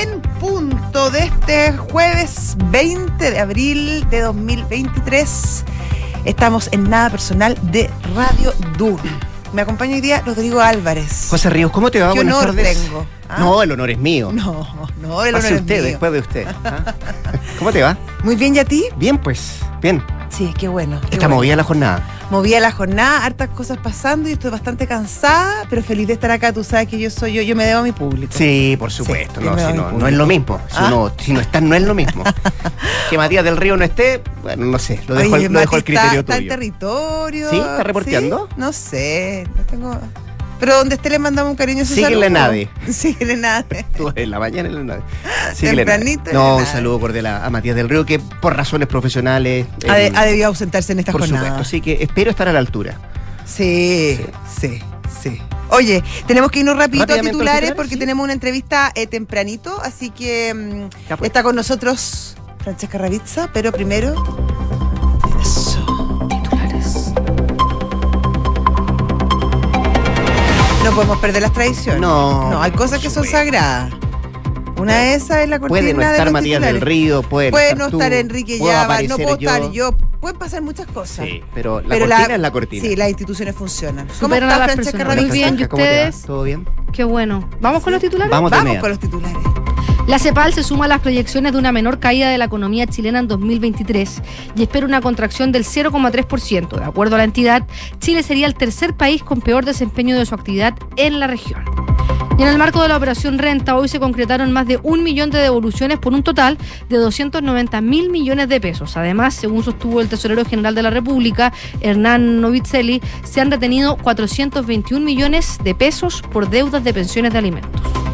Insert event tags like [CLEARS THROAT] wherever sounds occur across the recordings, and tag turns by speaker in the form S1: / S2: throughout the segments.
S1: en punto de este jueves 20 de abril de 2023. Estamos en Nada Personal de Radio Duro. Me acompaña hoy día Rodrigo Álvarez.
S2: José Ríos, ¿cómo te va?
S1: ¿Qué
S2: Buenas
S1: honor
S2: tardes.
S1: tengo? ¿ah?
S2: No, el honor es mío.
S1: No, no, el honor
S2: Pase
S1: es
S2: usted,
S1: mío.
S2: después de usted. ¿ah? [LAUGHS] ¿Cómo te va?
S1: Muy bien, ¿y a ti?
S2: Bien, pues. Bien.
S1: Sí, qué bueno. qué
S2: Está
S1: bueno.
S2: movida la jornada.
S1: Movía la jornada, hartas cosas pasando y estoy bastante cansada, pero feliz de estar acá. Tú sabes que yo soy yo, yo me debo a mi público.
S2: Sí, por supuesto.
S1: Sí,
S2: no, si no, no es lo mismo. Si,
S1: ¿Ah?
S2: uno- si no está, no es lo mismo. [LAUGHS] que Matías del Río no esté, bueno, no sé. Lo dejo,
S1: Oye,
S2: al- lo dejo al
S1: Mati está-
S2: criterio
S1: está, en
S2: tuyo.
S1: territorio.
S2: ¿Sí? ¿Está reporteando?
S1: ¿Sí? No sé, no tengo... Pero donde esté le mandamos un cariñoso
S2: Síguele nade. [LAUGHS]
S1: Síguele nade.
S2: Tú en la mañana en la nave. Síguele,
S1: Tempranito
S2: No, un saludo cordial a, Matías del Río, que por razones profesionales.
S1: Ha,
S2: eh,
S1: ha debido ausentarse en esta
S2: por
S1: jornada.
S2: supuesto. Así que espero estar a la altura.
S1: Sí, sí, sí. Oye, tenemos que irnos rapidito a titulares porque
S2: sí.
S1: tenemos una entrevista eh, tempranito, así que mm,
S2: pues.
S1: está con nosotros Francesca Ravizza, pero primero... No podemos perder las tradiciones.
S2: No,
S1: No, hay cosas que son sagradas. Una de esas es la cortina
S2: Puede no
S1: de
S2: estar
S1: los
S2: Matías
S1: titulares.
S2: del Río, puede,
S1: Puede
S2: no
S1: no
S2: estar
S1: Enrique Llava, no puedo estar yo. Pueden pasar muchas cosas.
S2: Sí, pero la cortina es la cortina.
S1: Sí, las instituciones funcionan. ¿Cómo
S3: Superan
S1: está
S3: a las
S1: Francesca
S3: personas. Muy bien, ¿y
S2: Francesca, ¿cómo te va?
S3: ustedes?
S2: ¿Todo bien?
S3: Qué bueno. ¿Vamos con los titulares?
S2: Vamos de
S1: Vamos con los titulares.
S3: La CEPAL se suma a las proyecciones de una menor caída de la economía chilena en 2023 y espera una contracción del 0,3%. De acuerdo a la entidad, Chile sería el tercer país con peor desempeño de su actividad en la región. Y en el marco de la operación Renta, hoy se concretaron más de un millón de devoluciones por un total de 290 mil millones de pesos. Además, según sostuvo el tesorero general de la República, Hernán Novicelli, se han retenido 421 millones de pesos por deudas de pensiones de alimentos.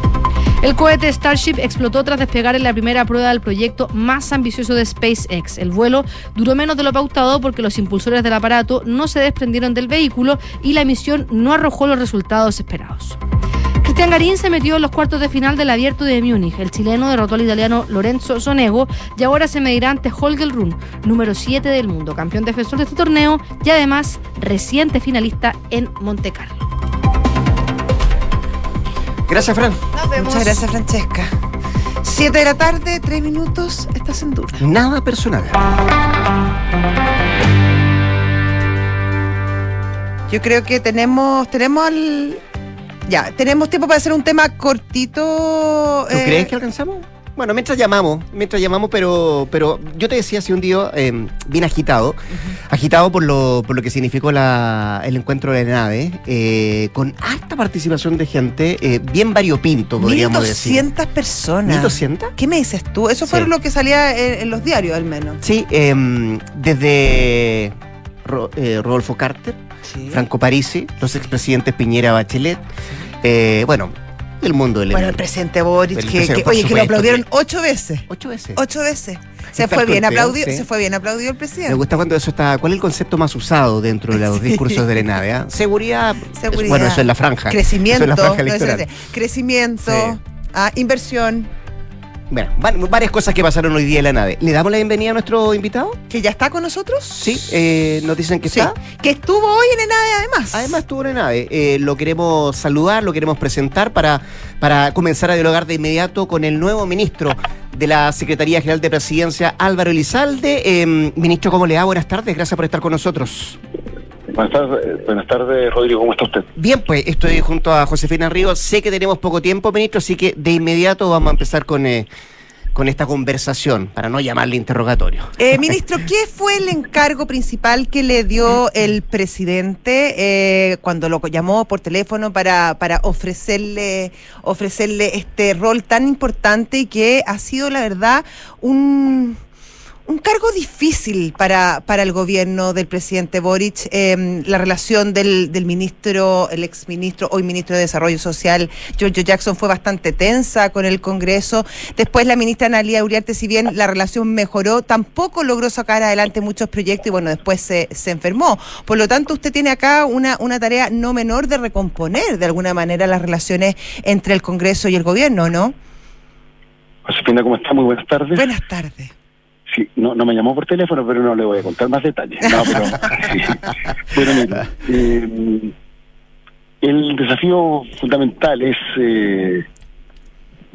S3: El cohete Starship explotó tras despegar en la primera prueba del proyecto más ambicioso de SpaceX. El vuelo duró menos de lo pautado porque los impulsores del aparato no se desprendieron del vehículo y la misión no arrojó los resultados esperados. Cristian Garín se metió en los cuartos de final del Abierto de Múnich. El chileno derrotó al italiano Lorenzo Sonego y ahora se medirá ante Holger Rune, número 7 del mundo, campeón defensor de este torneo y además reciente finalista en Monte Carlo.
S2: Gracias, Fran.
S1: Muchas gracias, Francesca. Siete de la tarde, tres minutos, estás en dura.
S2: Nada personal.
S1: Yo creo que tenemos, tenemos al. Ya, tenemos tiempo para hacer un tema cortito.
S2: ¿Tú
S1: eh,
S2: crees que alcanzamos? Bueno, mientras llamamos, mientras llamamos, pero, pero yo te decía hace un día eh, bien agitado, agitado por lo, por lo que significó la, el encuentro de nave, eh, con alta participación de gente, eh, bien variopinto, podríamos decir.
S1: 1200 personas.
S2: ¿1200?
S1: ¿Qué me dices tú? Eso fue
S2: Sí.
S1: lo que salía en, en los diarios, al menos.
S2: Sí, em, desde Ro- eh, Rodolfo Carter,
S1: Sí.
S2: Franco Parisi, los expresidentes Piñera Bachelet, eh, bueno, el mundo del
S1: Bueno, el presidente Boric,
S2: El
S1: que,
S2: presidente,
S1: que-
S2: por
S1: oye, que lo
S2: supuesto
S1: aplaudieron
S2: que-
S1: ocho veces.
S2: Ocho veces.
S1: Ocho veces. Se fue bien aplaudido,
S2: sí.
S1: se fue bien aplaudido el
S2: Me
S1: presidente.
S2: gusta cuando eso está. ¿Cuál es el concepto más usado dentro de los [LAUGHS]
S1: Sí.
S2: discursos de la nave? ah? Seguridad.
S1: Seguridad.
S2: Bueno, eso es la franja.
S1: Crecimiento,
S2: Eso es la franja
S1: no, eso
S2: electoral.
S1: es- crecimiento,
S2: Sí.
S1: ah, inversión,
S2: Bueno, va- varias cosas que pasaron hoy día en la nave. ¿Le damos la bienvenida a nuestro invitado?
S1: que ya está con nosotros.
S2: Sí, eh, nos dicen que
S1: Sí,
S2: está.
S1: que estuvo hoy en ENADE además.
S2: Además estuvo en la nave. Eh, lo queremos saludar, lo queremos presentar para, para comenzar a dialogar de inmediato con el nuevo ministro de la Secretaría General de Presidencia, Álvaro Elizalde. Eh, ministro, ¿cómo le va? Buenas tardes, gracias por estar con nosotros.
S4: Buenas tardes, buenas tardes, Rodrigo, ¿cómo está usted?
S2: Bien, pues estoy junto a Josefina Ríos. Sé que tenemos poco tiempo, ministro, así que de inmediato vamos a empezar con, eh, con esta conversación, para no llamarle interrogatorio.
S1: Eh, [LAUGHS] ministro, ¿qué fue el encargo principal que le dio el presidente eh, cuando lo llamó por teléfono para, para ofrecerle, ofrecerle este rol tan importante y que ha sido, la verdad, un, un cargo difícil para, para el gobierno del presidente Boric, eh, la relación del, del ministro, el exministro, hoy ministro de Desarrollo Social, Giorgio Jackson, fue bastante tensa con el Congreso. Después la ministra Analia Uriarte, si bien la relación mejoró, tampoco logró sacar adelante muchos proyectos y bueno, después se, se enfermó. Por lo tanto, usted tiene acá una, una tarea no menor de recomponer de alguna manera las relaciones entre el Congreso y el gobierno, ¿no?
S4: Josefina, ¿cómo está? Muy buenas tardes.
S1: Buenas tardes.
S4: Sí, no, no me llamó por teléfono, pero no le voy a contar más detalles. No, pero, [LAUGHS] pero mira, eh, el desafío fundamental es eh,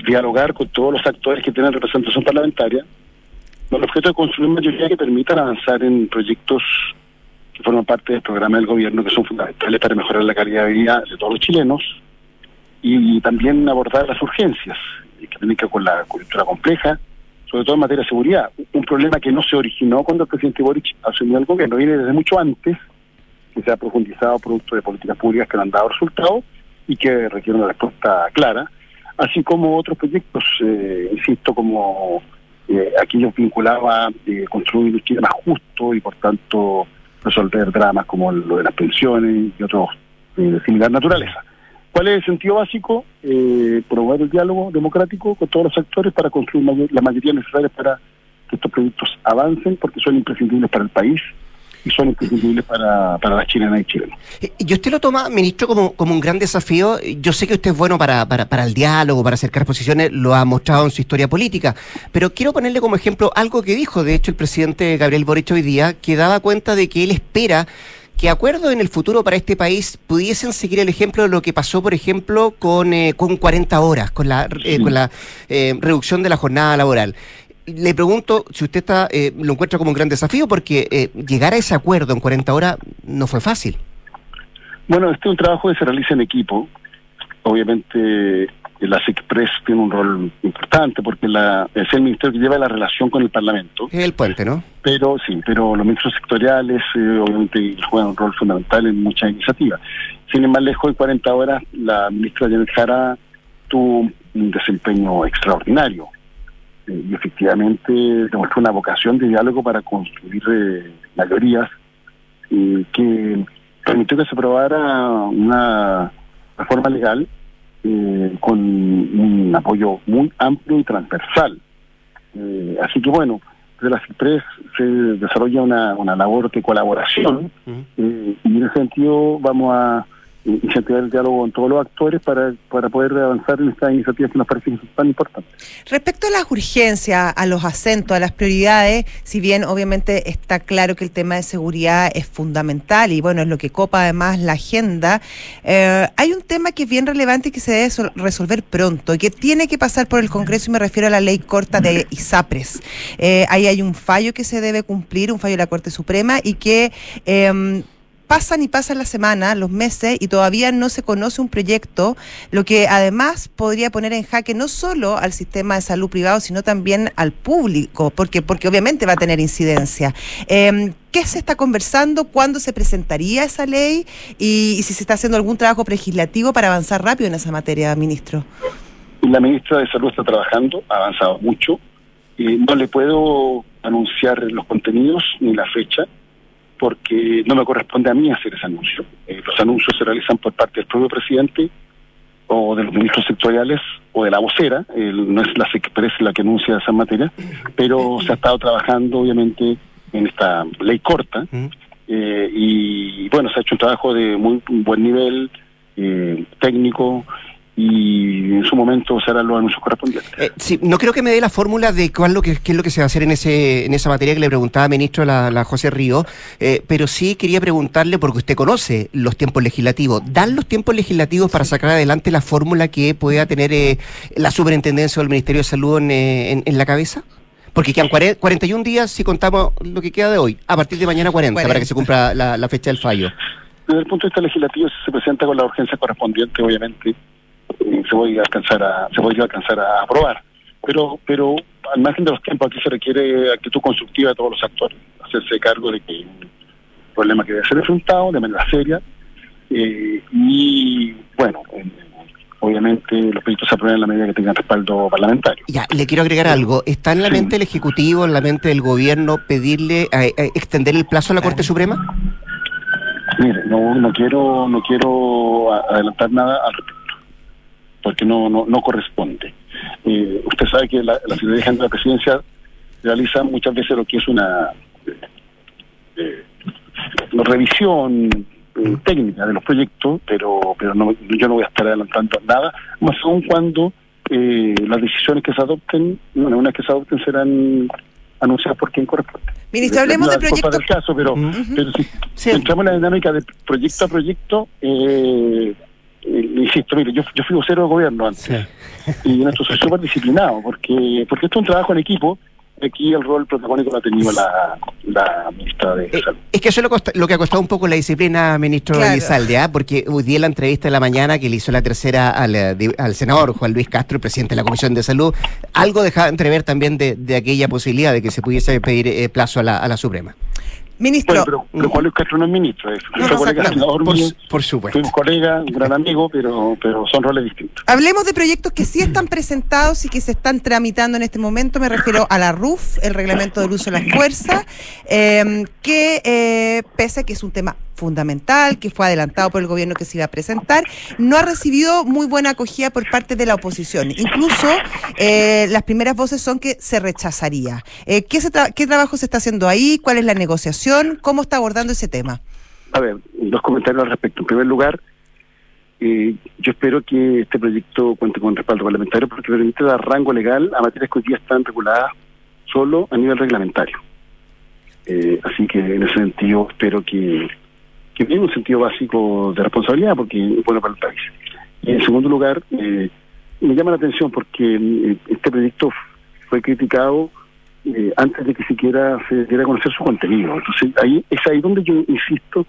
S4: dialogar con todos los actores que tienen representación parlamentaria, con el objeto de construir mayoría que permitan avanzar en proyectos que forman parte del programa del gobierno, que son fundamentales para mejorar la calidad de vida de todos los chilenos, y también abordar las urgencias, que tienen que ver con la coyuntura compleja, sobre todo en materia de seguridad. Un problema que no se originó cuando el presidente Boric asumió el gobierno, viene desde mucho antes, que se ha profundizado producto de políticas públicas que no han dado resultados y que requiere una respuesta clara, así como otros proyectos, eh, insisto, como eh, aquellos vinculados a eh, construir un Chile más justo y por tanto resolver dramas como lo de las pensiones y otros de similar naturaleza. ¿Cuál es el sentido básico? Eh, promover el diálogo democrático con todos los actores para construir la mayoría necesaria para que estos proyectos avancen, porque son imprescindibles para el país y son imprescindibles para, para las chilenas y chilenos.
S2: Eh, ¿Y usted lo toma, ministro, como, como un gran desafío? Yo sé que usted es bueno para, para, para el diálogo, para acercar posiciones, lo ha mostrado en su historia política, pero quiero ponerle como ejemplo algo que dijo, de hecho, el presidente Gabriel Boric hoy día, que daba cuenta de que él espera que acuerdos en el futuro para este país pudiesen seguir el ejemplo de lo que pasó, por ejemplo, con, eh, con 40 horas, con la, eh, con la eh, reducción de la jornada laboral. Le pregunto si usted está, eh, lo encuentra como un gran desafío, porque eh, llegar a ese acuerdo en 40 horas no fue fácil.
S4: Bueno, este es un trabajo que se realiza en equipo. Obviamente la SECPRES tiene un rol importante porque la, es el ministerio que lleva la relación con el Parlamento.
S2: Es el puente, ¿no?
S4: Pero sí, pero los ministros sectoriales eh, obviamente juegan un rol fundamental en muchas iniciativas. Sin embargo, lejos de 40 horas, la ministra Janet Jara tuvo un desempeño extraordinario eh, y efectivamente demostró una vocación de diálogo para construir eh, mayorías eh, que permitió que se aprobara una reforma legal eh, con un apoyo muy amplio y transversal. Eh, así que bueno, desde la CIPRES se desarrolla una, una labor de colaboración eh, y en ese sentido vamos a incentivar el diálogo con todos los actores para, para poder avanzar en estas iniciativas que nos parecen tan importantes.
S1: Respecto a las urgencias, a los acentos, a las prioridades, si bien obviamente está claro que el tema de seguridad es fundamental y bueno, es lo que copa además la agenda, eh, hay un tema que es bien relevante y que se debe sol- resolver pronto y que tiene que pasar por el Congreso y me refiero a la ley corta de ISAPRES. Eh, ahí hay un fallo que se debe cumplir, un fallo de la Corte Suprema y que... em, pasan y pasan las semanas, los meses y todavía no se conoce un proyecto, lo que además podría poner en jaque no solo al sistema de salud privado, sino también al público, porque, porque obviamente va a tener incidencia. Eh, ¿Qué se está conversando? ¿Cuándo se presentaría esa ley? Y, y si se está haciendo algún trabajo legislativo para avanzar rápido en esa materia, ministro.
S4: La ministra de Salud está trabajando, ha avanzado mucho. Eh, no le puedo anunciar los contenidos ni la fecha, porque no me corresponde a mí hacer ese anuncio. Eh, los anuncios se realizan por parte del propio presidente o de los ministros sectoriales o de la vocera, el- no es la SECPRES la que anuncia esa materia, pero se ha estado trabajando obviamente en esta ley corta. Eh, y bueno, se ha hecho un trabajo de muy buen nivel eh, técnico y en su momento se harán los anuncios correspondientes.
S2: Eh, sí, no creo que me dé la fórmula de cuál lo que, qué es lo que se va a hacer en ese en esa materia que le preguntaba ministro la, la José Río, eh, pero sí quería preguntarle, porque usted conoce los tiempos legislativos, ¿dan los tiempos legislativos para sacar adelante la fórmula que pueda tener eh, la superintendencia o el Ministerio de Salud en, eh, en- en la cabeza? Porque quedan cuare- 41 días si contamos lo que queda de hoy, a partir de mañana 40,
S1: 40.
S2: para que se cumpla la, la fecha del fallo.
S4: Desde el punto de vista legislativo, si se presenta con la urgencia correspondiente, obviamente eh, se puede alcanzar a, se podría alcanzar a aprobar. Pero, pero al margen de los tiempos, aquí se requiere actitud constructiva de todos los actores, hacerse cargo de que hay un problema que debe ser enfrentado de manera seria. eh, y bueno, eh, obviamente los proyectos se aprueban en la medida que tengan respaldo parlamentario.
S2: Ya, le quiero agregar algo. ¿Está en la
S4: Sí.
S2: mente del Ejecutivo, en la mente del Gobierno, pedirle, eh, eh, extender el plazo a la Corte Suprema?
S4: Mire, no, no quiero, no quiero a- adelantar nada al respecto, porque no, no, no corresponde. Eh, usted sabe que la, la Secretaría General de la Presidencia realiza muchas veces lo que es una, eh, una revisión eh, técnica de los proyectos, pero, pero no, yo no voy a estar adelantando nada, más aún cuando eh, las decisiones que se adopten, bueno, una vez que se adopten serán anunciadas por quien corresponde.
S1: Ministro, hablemos
S4: No
S1: de proyectos...
S4: del caso, pero,
S2: Mm.
S4: pero si
S2: Sí.
S4: entramos en la dinámica de proyecto a proyecto, eh, eh, insisto, mire, yo, yo fui vocero de gobierno antes y esto soy súper disciplinado porque, porque esto es un trabajo en equipo aquí el rol protagónico lo ha tenido la, la ministra de
S2: Eh,
S4: Salud.
S2: es que eso es lo, costa- lo que ha costado un poco la disciplina, ministro
S1: Claro.
S2: Elizalde, ¿ah? porque hoy día en la entrevista de la mañana que le hizo la tercera al, eh, al senador Juan Luis Castro, el presidente de la Comisión de Salud, algo dejaba entrever también de, de aquella posibilidad de que se pudiese pedir eh, plazo a la, a la Suprema.
S1: Ministro,
S4: Bueno, pero, pero Juan Luis Castro no es ministro, es,
S1: No,
S4: colega
S1: no,
S4: senador
S2: por,
S4: mío,
S2: por supuesto.
S4: fue un colega, un gran amigo, pero, pero son roles distintos.
S1: Hablemos de proyectos que sí están presentados y que se están tramitando en este momento. Me refiero a la RUF, el reglamento del uso de la fuerza, eh, que eh, pese a que es un tema fundamental, que fue adelantado por el gobierno que se iba a presentar, no ha recibido muy buena acogida por parte de la oposición. Incluso eh, las primeras voces son que se rechazaría. Eh, ¿qué, se tra- ¿Qué trabajo se está haciendo ahí? ¿Cuál es la negociación? ¿Cómo está abordando ese tema?
S4: A ver, dos comentarios al respecto. En primer lugar, eh, yo espero que este proyecto cuente con respaldo parlamentario porque permite dar rango legal a materias que hoy día están reguladas solo a nivel reglamentario. Eh, así que en ese sentido espero que, que tenga un sentido básico de responsabilidad porque es bueno para el país. Y en segundo lugar, eh, me llama la atención porque eh, este proyecto fue criticado eh, antes de que siquiera se diera a conocer su contenido. Entonces, ahí es ahí donde yo insisto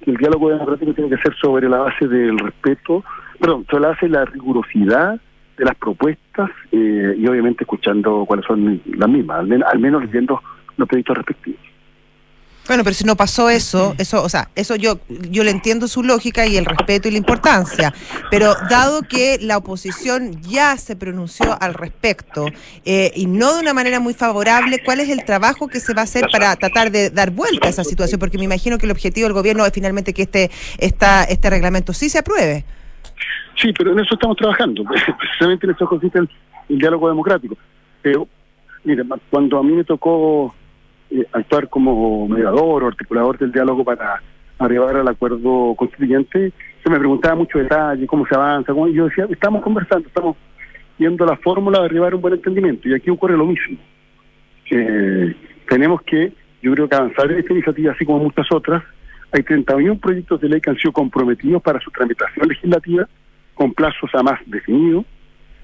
S4: que el diálogo democrático tiene que ser sobre la base del respeto, perdón, sobre la base de la rigurosidad de las propuestas eh, y obviamente escuchando cuáles son las mismas, al, men- al menos leyendo los proyectos respectivos.
S1: Bueno, pero si no pasó eso, eso, o sea, eso yo, yo le entiendo su lógica y el respeto y la importancia, pero dado que la oposición ya se pronunció al respecto eh, y no de una manera muy favorable, ¿cuál es el trabajo que se va a hacer para tratar de dar vuelta a esa situación? Porque me imagino que el objetivo del gobierno es finalmente que este, esta, este reglamento sí se apruebe.
S4: Sí, pero en eso estamos trabajando. [LAUGHS] Precisamente en eso consiste el, el diálogo democrático. Pero, mire, ma- cuando a mí me tocó eh, actuar como mediador o articulador del diálogo para arribar al acuerdo constituyente, se me preguntaba mucho detalle, cómo se avanza, y yo decía, estamos conversando, estamos viendo la fórmula de arribar a un buen entendimiento. Y aquí ocurre lo mismo. Que tenemos que, yo creo que avanzar en esta iniciativa, así como muchas otras, hay 31 proyectos de ley que han sido comprometidos para su tramitación legislativa con plazos a más definidos.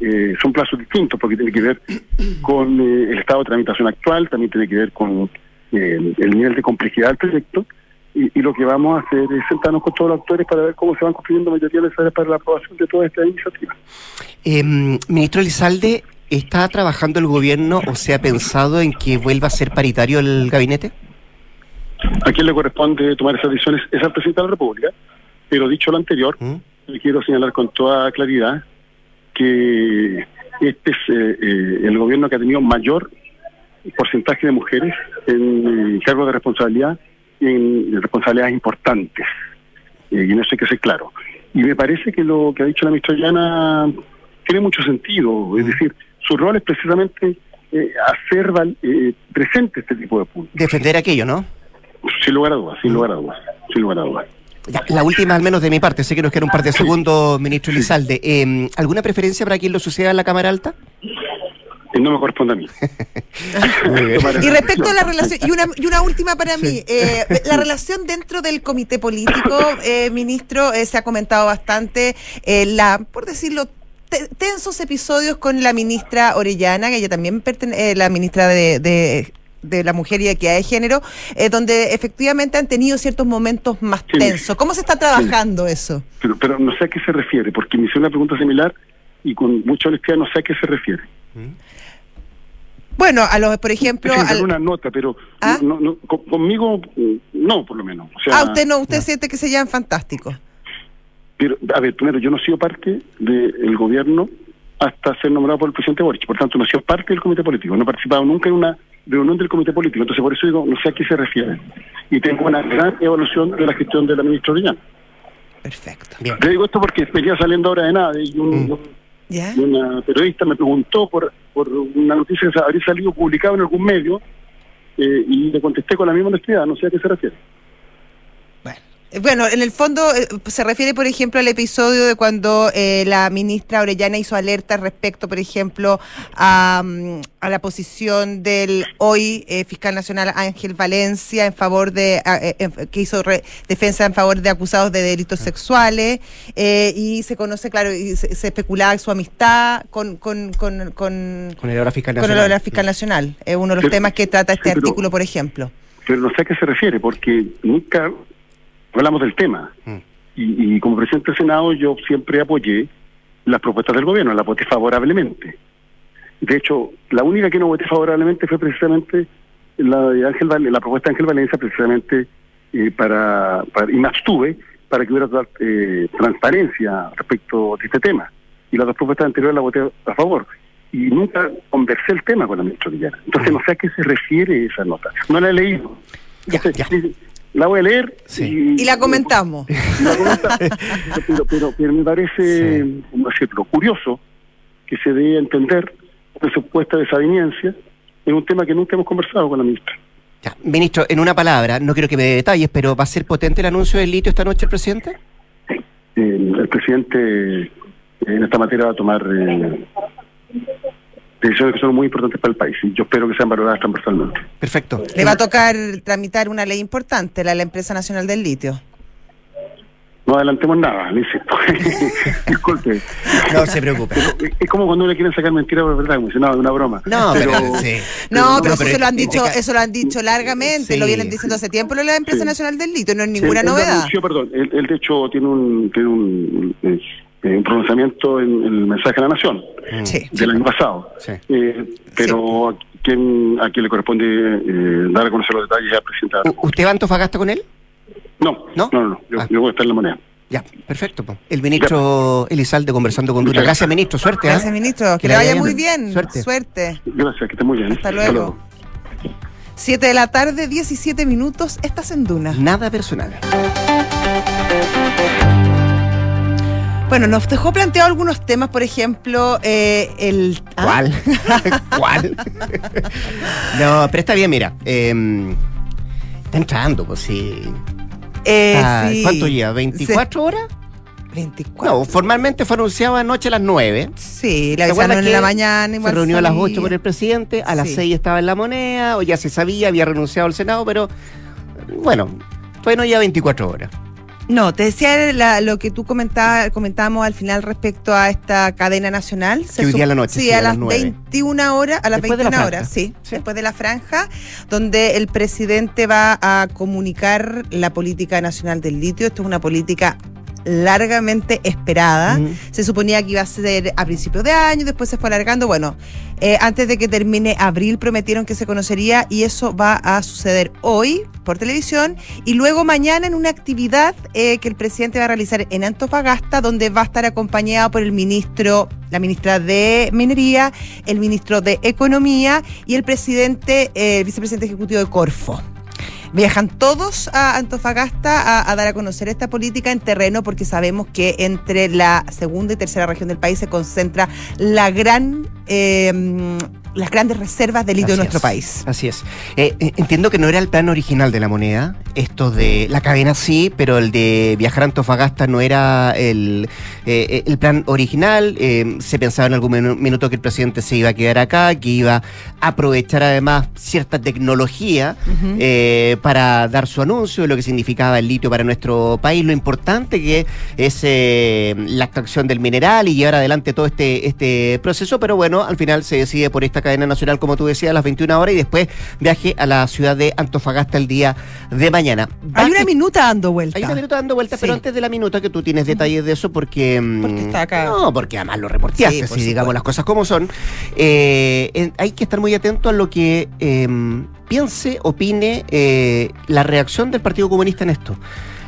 S4: Eh, son plazos distintos porque tiene que ver [CLEARS THROAT] con eh, el estado de tramitación actual, también tiene que ver con eh, el nivel de complejidad del proyecto. Y, y lo que vamos a hacer es sentarnos con todos los actores para ver cómo se van construyendo mayorías necesarias para la aprobación de toda esta iniciativa.
S2: Eh, ministro Elizalde, ¿está trabajando el gobierno o se ha pensado en que vuelva a ser paritario el gabinete?
S4: A quien le corresponde tomar esas decisiones es al presidente de la República, pero dicho lo anterior,
S2: ¿Mm?
S4: le quiero señalar con toda claridad que este es eh, eh, el gobierno que ha tenido mayor porcentaje de mujeres en eh, cargos de responsabilidad en responsabilidades importantes. Eh, y en eso hay que ser claro. Y me parece que lo que ha dicho la ministra Llana tiene mucho sentido. Es decir, su rol es precisamente eh, hacer val- eh, presente este tipo de puntos.
S2: Defender aquello, ¿no?
S4: Sin lugar a dudas, sin lugar a dudas, sin lugar a dudas.
S2: Ya, la última, al menos de mi parte, sé que nos queda un par de segundos, ministro Elizalde. Eh, ¿Alguna preferencia para quien lo suceda en la Cámara Alta?
S4: Eh, No me corresponde a mí. [LAUGHS]
S1: Y respecto a la relación, y una, y una última para mí, eh, la relación dentro del comité político, eh, ministro, eh, se ha comentado bastante, eh, la, por decirlo, te- tensos episodios con la ministra Orellana, que ella también pertenece, la ministra de, de, de la Mujer y Equidad de Género, eh, donde efectivamente han tenido ciertos momentos más
S4: Sí.
S1: tensos. ¿Cómo se está trabajando eso?
S4: Pero, pero no sé a qué se refiere, porque me hicieron una pregunta similar y con mucha honestidad no sé a qué se refiere.
S1: Bueno, a los, por ejemplo, al-
S4: una nota, pero
S1: ¿Ah?
S4: no, no, con- conmigo mm, no, por lo menos. O sea,
S1: ah, usted no, usted siente que se llevan fantásticos.
S4: pero, a ver, primero, yo no he sido parte del gobierno hasta ser nombrado por el presidente Boric, por tanto, no he sido parte del comité político, no he participado nunca en una reunión del comité político, entonces por eso digo, no sé a qué se refiere. Y tengo una gran evaluación de la gestión de la ministra Orellana.
S1: Perfecto.
S2: Bien.
S4: Le digo esto porque venía saliendo ahora de nada y un,
S2: Mm.
S4: Una periodista me preguntó por, por una noticia que habría salido publicada en algún medio eh, y le contesté con la misma honestidad, no sé a qué se refiere.
S1: Bueno, en el fondo eh, se refiere, por ejemplo, al episodio de cuando eh, la ministra Orellana hizo alerta respecto, por ejemplo, a, mm, a la posición del hoy eh, fiscal nacional Ángel Valencia en favor de, eh, en- que hizo re- defensa en favor de acusados de delitos sexuales eh, y se conoce, claro, y se, se especulaba su amistad con, con, con, con,
S2: Con el ahora fiscal
S1: con el
S2: nacional.
S1: ahora fiscal nacional. Es uno de los
S4: Pero-
S1: temas que trata este
S4: sí, pero-
S1: artículo, por ejemplo.
S4: Pero no sé a qué se refiere, porque nunca hablamos del tema.
S2: Mm.
S4: Y, y como presidente del Senado yo siempre apoyé las propuestas del gobierno, las voté favorablemente. De hecho, la única que no voté favorablemente fue precisamente la de Ángel Val- la propuesta de Ángel Valencia, precisamente eh, para, para- y me abstuve para que hubiera eh, transparencia respecto de este tema. Y las dos propuestas anteriores las voté a favor. Y nunca conversé el tema con la ministra Villana. Entonces no sé a qué se refiere esa nota. No la he leído.
S2: Ya, ya.
S4: La voy a leer
S2: Sí.
S1: Y la comentamos. [LAUGHS]
S4: la comenta- [LAUGHS] pero, pero, pero me parece, ¿cómo decirlo?, curioso que se dé a entender una supuesta desaveniencia en un tema que nunca hemos conversado con la ministra.
S2: Ya, Ministro, en una palabra, no quiero que me dé detalles, pero ¿va a ser potente el anuncio del litio esta noche el presidente?
S4: Eh, el presidente en esta materia va a tomar eh, decisiones que son muy importantes para el país y yo espero que sean valoradas transversalmente.
S2: Perfecto.
S1: Le va a tocar tramitar una ley importante, la de la Empresa Nacional del Litio.
S4: No adelantemos nada, le insisto. [LAUGHS] Disculpe.
S2: No se preocupe.
S4: Es- Es como cuando uno le quieren sacar mentiras por verdad, como si no, es una broma.
S2: No, pero, sí.
S1: No, pero,
S2: pero
S1: eso, lo han
S2: este
S1: dicho,
S2: ca-
S1: eso lo han dicho largamente,
S2: Sí.
S1: lo vienen diciendo hace tiempo lo de la Empresa
S4: Sí.
S1: Nacional del Litio, no es
S4: Sí,
S1: ninguna
S4: él
S1: novedad.
S4: anunció, perdón, él, él de hecho tiene un, tiene un, eh, un pronunciamiento en el mensaje a la Nación
S2: Mm.
S1: Sí.
S4: del año pasado.
S2: Sí.
S4: Eh, pero a, quien, a quien le corresponde eh, dar a conocer los detalles la
S2: U- ¿Usted va a Antofagasta con él?
S4: No,
S2: ¿No?
S4: no, no, no, yo,
S2: Ah.
S4: yo voy a estar en la moneda.
S2: Ya, perfecto. po. El ministro Elizalde conversando con Duna. Gracias, ministro. Suerte. ¿ah?
S1: Gracias, ministro. Que,
S2: Que
S1: le vaya
S2: vaya
S1: muy
S2: bien.
S1: bien.
S2: Suerte.
S1: Suerte.
S4: Gracias, que esté muy bien.
S1: Hasta luego. Siete de la tarde, 17 minutos. Estás en Duna.
S2: Nada personal.
S1: Bueno, nos dejó planteado algunos temas, por ejemplo, eh, el... ¿ah?
S2: ¿Cuál? [LAUGHS] ¿Cuál? no, pero está bien, mira. eh, está entrando, pues sí.
S1: Eh,
S2: Ah,
S1: sí.
S2: ¿Cuánto lleva? ¿24 horas?
S1: Sí, 24.
S2: No, formalmente fue anunciado anoche a las 9.
S1: Sí, le
S2: ¿Te acuerdas
S1: avisaron en la mañana.
S2: Se
S1: igual
S2: reunió a las
S1: sabía.
S2: 8 por el presidente, a las
S1: Sí.
S2: 6 estaba en la moneda, o ya se sabía, había renunciado al Senado, pero bueno, bueno, ya 24 horas.
S1: No, te decía la- lo que tú comentabas, comentábamos al final respecto a esta cadena nacional. Se
S2: Que hoy
S1: sup-
S2: día a la noche,
S1: Sí,
S2: sí,
S1: a,
S2: a las
S1: las
S2: nueve.
S1: 21 horas, a las
S2: Después de la
S1: 21
S2: franja.
S1: horas, sí,
S2: Sí.
S1: después de la franja, donde el presidente va a comunicar la política nacional del litio. Esto es una política largamente esperada. Se suponía que iba a ser a principios de año, después se fue alargando. Bueno, eh, antes de que termine abril prometieron que se conocería y eso va a suceder hoy por televisión y luego mañana en una actividad eh, que el presidente va a realizar en Antofagasta, donde va a estar acompañado por el ministro, la ministra de Minería, el ministro de Economía y el presidente, eh, el vicepresidente ejecutivo de Corfo. Viajan todos a Antofagasta a, dar a conocer esta política en terreno porque sabemos que entre la segunda y tercera región del país se concentra la gran, eh, las grandes reservas de litio de nuestro
S2: es,
S1: país.
S2: Así es. Eh, eh, entiendo que no era el plan original de la moneda. Esto de la cadena sí, pero el de viajar a Antofagasta no era el, eh, el plan original. Eh, se pensaba en algún minu- minuto que el presidente se iba a quedar acá, que iba a aprovechar además cierta tecnología para dar su anuncio de lo que significaba el litio para nuestro país, lo importante que es la extracción del mineral y llevar adelante todo este, este proceso, pero bueno, al final se decide por esta cadena nacional, como tú decías, a las 21 horas y después viaje a la ciudad de Antofagasta el día de mañana.
S1: Hay una minuta dando vuelta.
S2: hay una minuta dando vueltas,
S1: Sí.
S2: pero antes de la minuta que tú tienes detalles de eso porque... mm,
S1: Porque está acá.
S2: No, porque además lo reporteaste,
S1: Sí,
S2: si digamos las cosas como son. Eh, eh, hay que estar muy atento a lo que eh, piense, opine eh, la reacción del Partido Comunista en esto.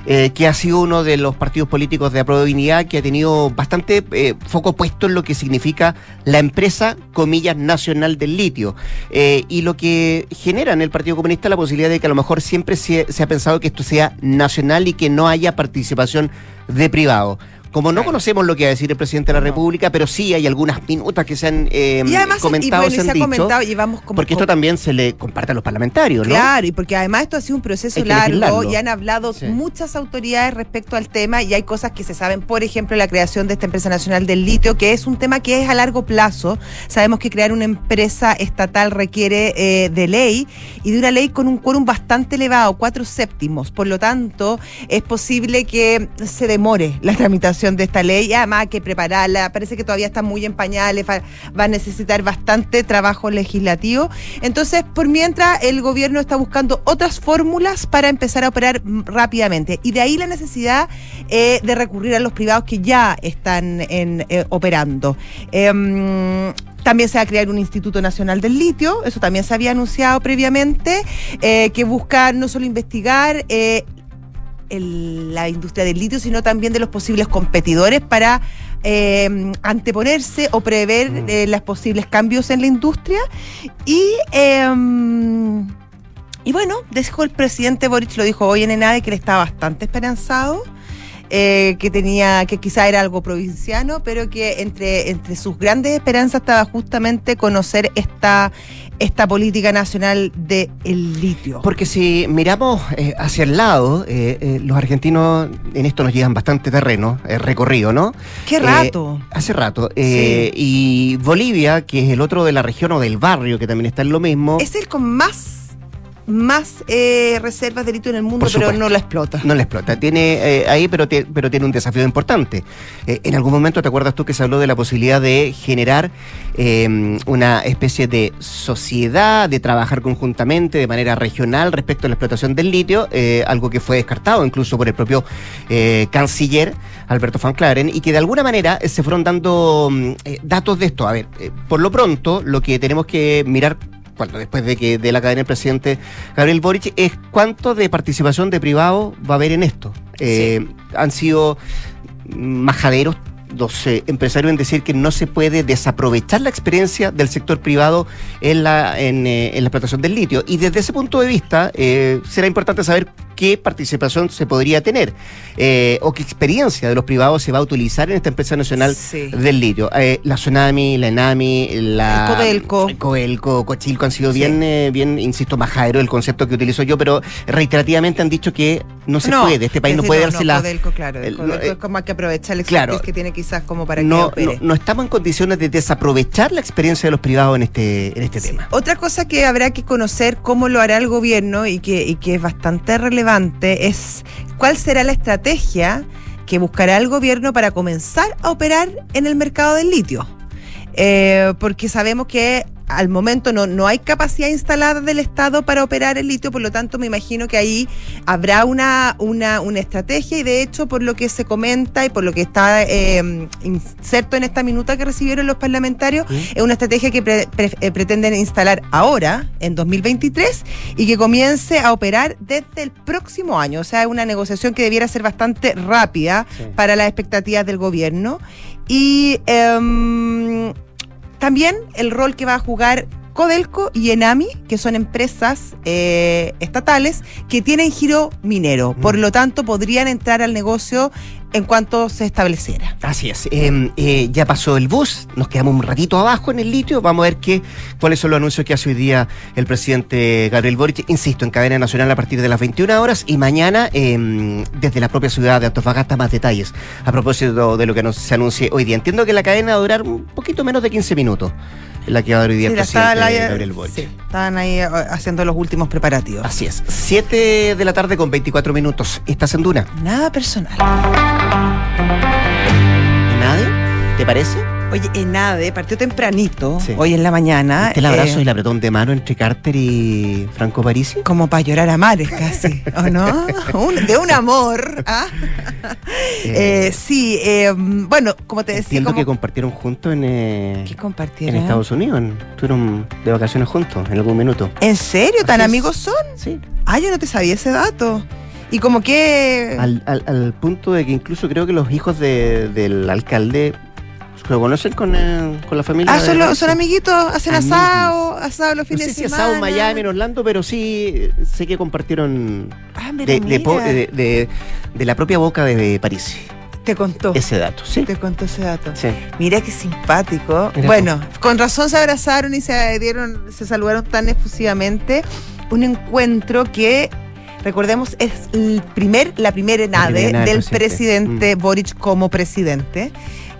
S2: Eh, que ha sido uno de los partidos políticos de aprobabilidad que ha tenido bastante eh, foco puesto en lo que significa la empresa, comillas, nacional del litio. Eh, y lo que genera en el Partido Comunista la posibilidad de que a lo mejor siempre se, se ha pensado que esto sea nacional y que no haya participación de privado. Como no
S1: Claro.
S2: conocemos lo que va a decir el presidente de la. República, pero sí hay algunas minutas que se han eh,
S1: Y además, y
S2: comentado,
S1: bueno, y
S2: se han
S1: se
S2: dicho,
S1: comentado, y vamos como
S2: porque esto también se le comparte a los parlamentarios, ¿no?
S1: Claro, y porque además esto ha sido un proceso largo y han hablado
S2: Sí.
S1: muchas autoridades respecto al tema y hay cosas que se saben, por ejemplo, la creación de esta empresa nacional del litio, que es un tema que es a largo plazo. Sabemos que crear una empresa estatal requiere eh, de ley y de una ley con un quórum bastante elevado, cuatro séptimos. Por lo tanto, es posible que se demore la tramitación de esta ley además que prepararla. Parece que todavía está muy en pañales, va a necesitar bastante trabajo legislativo. Entonces, por mientras, el gobierno está buscando otras fórmulas para empezar a operar rápidamente. Y de ahí la necesidad eh, de recurrir a los privados que ya están eh, operando. Em, también se va a crear un Instituto Nacional del Litio, eso también se había anunciado previamente, eh, que busca no solo investigar eh, el- la industria del litio, sino también de los posibles competidores para eh, anteponerse o prever
S2: Mm.
S1: eh, los posibles cambios en la industria. Y, eh, y bueno, dijo el presidente Boric, lo dijo hoy en ENADE, que él estaba bastante esperanzado. Eh, que tenía, que quizá era algo provinciano, pero que entre, entre sus grandes esperanzas estaba justamente conocer esta, esta política nacional del litio.
S2: Porque si miramos eh, hacia el lado, eh, eh, los argentinos en esto nos llevan bastante terreno, eh, recorrido, ¿no?
S1: ¡Qué rato!
S2: Hace rato. Eh, Y Bolivia, que es el otro de la región o del barrio, que también está en lo mismo,
S1: es el con más, más eh, reservas de litio en el mundo, pero no la explota.
S2: no le explota. Tiene eh, ahí, pero, pero tiene un desafío importante. Eh, en algún momento, ¿te acuerdas tú que se habló de la posibilidad de generar eh, una especie de sociedad, de trabajar conjuntamente de manera regional respecto a la explotación del litio? eh, algo que fue descartado incluso por el propio eh, canciller Alberto Van Claren y que de alguna manera se fueron dando mm, datos de esto. A ver, por lo pronto, lo que tenemos que mirar cuando después de que de la cadena del presidente Gabriel Boric es cuánto de participación de privado va a haber en esto. Eh, Han sido majaderos los eh, empresarios en decir que no se puede desaprovechar la experiencia del sector privado en la, en, eh, en la explotación del litio. Y desde ese punto de vista eh, será importante saber qué participación se podría tener eh, o qué experiencia de los privados se va a utilizar en esta empresa nacional
S1: Sí.
S2: del litio. Eh, la Tsunami, la Enami, la
S1: El Codelco.
S2: Codelco, Cochilco han sido
S1: Sí.
S2: bien, eh, bien, insisto, majadero el concepto que utilizo yo, pero reiterativamente han dicho que no se puede, este país no puede darse la...
S1: Codelco, claro, el
S2: el-
S1: Codelco
S2: eh,
S1: es como hay que aprovechar el
S2: claro.
S1: expertise que tiene quizás como para
S2: no,
S1: que opere.
S2: no, no estamos en condiciones de desaprovechar la experiencia de los privados en este, en este
S1: Sí.
S2: tema.
S1: Otra cosa que habrá que conocer cómo lo hará el gobierno y que, y que es bastante relevante es cuál será la estrategia que buscará el gobierno para comenzar a operar en el mercado del litio. Eh, porque sabemos que al momento no, no hay capacidad instalada del Estado para operar el litio, por lo tanto me imagino que ahí habrá una, una, una estrategia y de hecho por lo que se comenta y por lo que está eh, inserto en esta minuta que recibieron los parlamentarios, es una estrategia que pre- pre- eh, pretenden instalar ahora, en 2023, y que comience a operar desde el próximo año. O sea, es una negociación que debiera ser bastante rápida
S2: Sí.
S1: para las expectativas del gobierno. Y em, también el rol que va a jugar Codelco y Enami, que son empresas eh, estatales que tienen giro minero. Por
S2: Mm.
S1: lo tanto, podrían entrar al negocio en cuanto se estableciera.
S2: Así es. Eh, eh, ya pasó el bus, nos quedamos un ratito abajo en el litio. Vamos a ver qué, cuáles son los anuncios que hace hoy día el presidente Gabriel Boric. Insisto, en cadena nacional a partir de las 21 horas y mañana eh, desde la propia ciudad de Antofagasta más detalles a propósito de lo que nos, se anuncie hoy día. Entiendo que la cadena va a durar un poquito menos de 15 minutos, la que va a dar hoy día
S1: Sí,
S2: el presidente
S1: estaban ahí,
S2: Gabriel Boric.
S1: sí, estaban ahí eh, haciendo los últimos preparativos.
S2: Así es. 7 de la tarde con 24 minutos. ¿Estás en Duna?
S1: Nada personal.
S2: ¿Nadie? ¿Te parece?
S1: Oye, Enade partió tempranito,
S2: Sí.
S1: hoy en la mañana.
S2: ¿Viste el abrazo
S1: eh,
S2: y el apretón de mano entre Carter y Franco Parisi?
S1: Como para llorar a mares casi, ¿o no? [LAUGHS] Un- de un amor. ¿ah? Eh, sí, eh, bueno, como te decía,
S2: Entiendo
S1: como-
S2: que compartieron juntos en, eh,
S1: ¿Qué
S2: en? Estados Unidos. en- Estuvieron de vacaciones juntos en algún minuto.
S1: ¿En serio? ¿Tan amigos son?
S2: Sí.
S1: Ah, yo no te sabía ese dato. Y como que...
S2: Al, al- al punto de que incluso creo que los hijos de- del alcalde se conocen con, eh, con la familia.
S1: Ah, son, lo- son amiguitos, hacen
S2: Amiguis.
S1: asado, asado los
S2: No
S1: fines
S2: sé si
S1: de semana.
S2: asado en Miami, en Orlando, pero sí eh, sé que compartieron
S1: Ah,
S2: de, de de- de- la propia boca de París.
S1: Te contó.
S2: ese dato, ¿sí?
S1: Te contó ese dato.
S2: Sí.
S1: Mira qué simpático.
S2: Mira
S1: bueno, con razón se abrazaron y se dieron, se saludaron tan efusivamente. Un encuentro que recordemos es el primer, la primera enade del
S2: presidente.
S1: presidente Boric como presidente.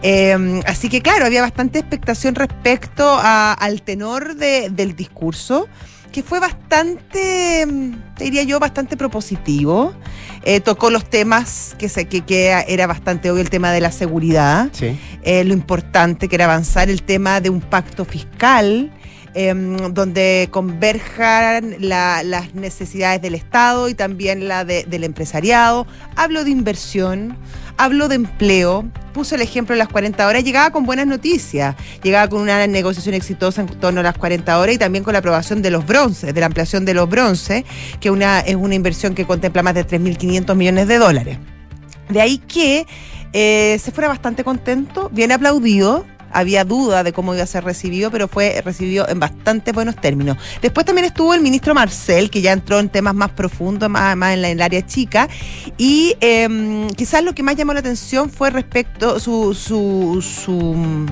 S1: Eh, así que claro, había bastante expectación respecto a- al tenor de- del discurso, que fue bastante, mm, te diría yo, bastante propositivo. Eh, tocó los temas que, se, que, que era bastante obvio, el tema de la seguridad
S2: Sí.
S1: eh, lo importante que era avanzar el tema de un pacto fiscal em, donde converjan la- las necesidades del Estado y también la de- del empresariado. Hablo de inversión, hablo de empleo, puso el ejemplo de las 40 horas, llegaba con buenas noticias, llegaba con una negociación exitosa en torno a las 40 horas y también con la aprobación de los bronces, de la ampliación de los bronces, que una, es una inversión que contempla más de 3.500 millones de dólares. De ahí que eh, se fuera bastante contento, bien aplaudido. Había duda de cómo iba a ser recibido, pero fue recibido en bastante buenos términos. Después también estuvo el ministro Marcel, que ya entró en temas más profundos, más, más en, la, el área chica. Y em, quizás lo que más llamó la atención fue respecto su, su, su,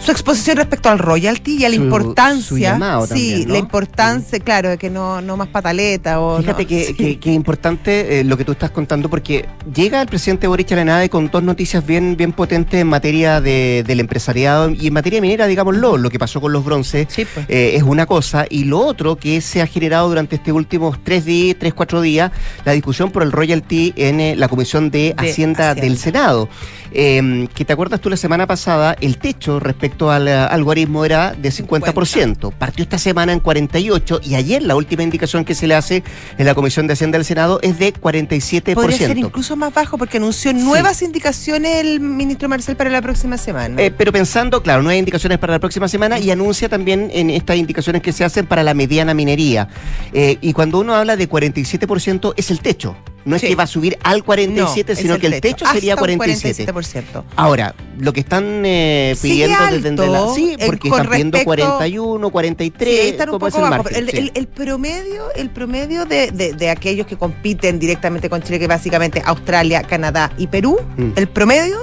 S1: su exposición respecto al royalty y a la
S2: Su-
S1: importancia.
S2: su
S1: sí,
S2: también, ¿no?
S1: la importancia, claro, de que no, no más pataleta. O
S2: Fíjate
S1: no-
S2: que,
S1: sí.
S2: que- que importante eh, lo que tú estás contando, porque llega el presidente Boric a la con dos noticias bien, bien potentes en materia de- del empresariado y en materia minera, digámoslo, lo que pasó con los bronces.
S1: Sí, pues.
S2: eh, es una cosa, y lo otro que se ha generado durante estos últimos tres días, tres, cuatro días, la discusión por el royalty en eh, la Comisión de,
S1: De
S2: Hacienda,
S1: Hacienda.
S2: del Senado. Eh, que te acuerdas tú la semana pasada, el techo respecto al eh, algoritmo era de 50%. Partió esta semana en 48 y ayer la última indicación que se le hace en la Comisión de Hacienda del Senado es de 47%.
S1: Podría ser incluso más bajo porque anunció nuevas indicaciones el ministro Marcel para la próxima semana.
S2: Eh, pero pensando, claro, hay indicaciones para la próxima semana y anuncia también en estas indicaciones que se hacen para la mediana minería. Eh, y cuando uno habla de 47% es el techo. No es
S1: Sí.
S2: que va a subir al 47,
S1: No,
S2: sino que el techo, sería
S1: un
S2: 47.
S1: 47%.
S2: Ahora, lo que están eh, pidiendo desde
S1: alto,
S2: la- Sí,
S1: eh,
S2: porque
S1: con
S2: están pidiendo
S1: respecto-
S2: 41, 43.
S1: Sí, están un
S2: ¿cómo es
S1: poco
S2: el
S1: bajo. El,
S2: Sí.
S1: el- el promedio, el promedio de, de- de aquellos que compiten directamente con Chile, que básicamente Australia, Canadá y Perú,
S2: Mm.
S1: el promedio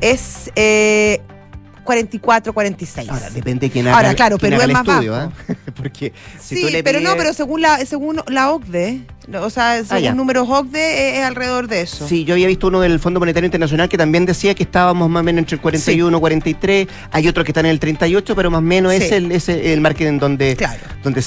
S1: es eh, 44, 46.
S2: Ahora, depende de quién
S1: Ahora,
S2: haga,
S1: claro,
S2: quién
S1: Perú
S2: haga
S1: es
S2: el
S1: más
S2: estudio,
S1: bajo.
S2: ¿ah? [LAUGHS] Porque si
S1: sí,
S2: le
S1: pero no, pero según la, según la OCDE, o sea, según
S2: ya.
S1: números OCDE es, es alrededor de eso.
S2: Sí, yo había visto uno del Fondo Monetario Internacional que también decía que estábamos más o menos entre el 41 y 43. Hay otros que están en el 38, pero más o menos
S1: Sí.
S2: es el, es el margen en donde,
S1: Claro.
S2: donde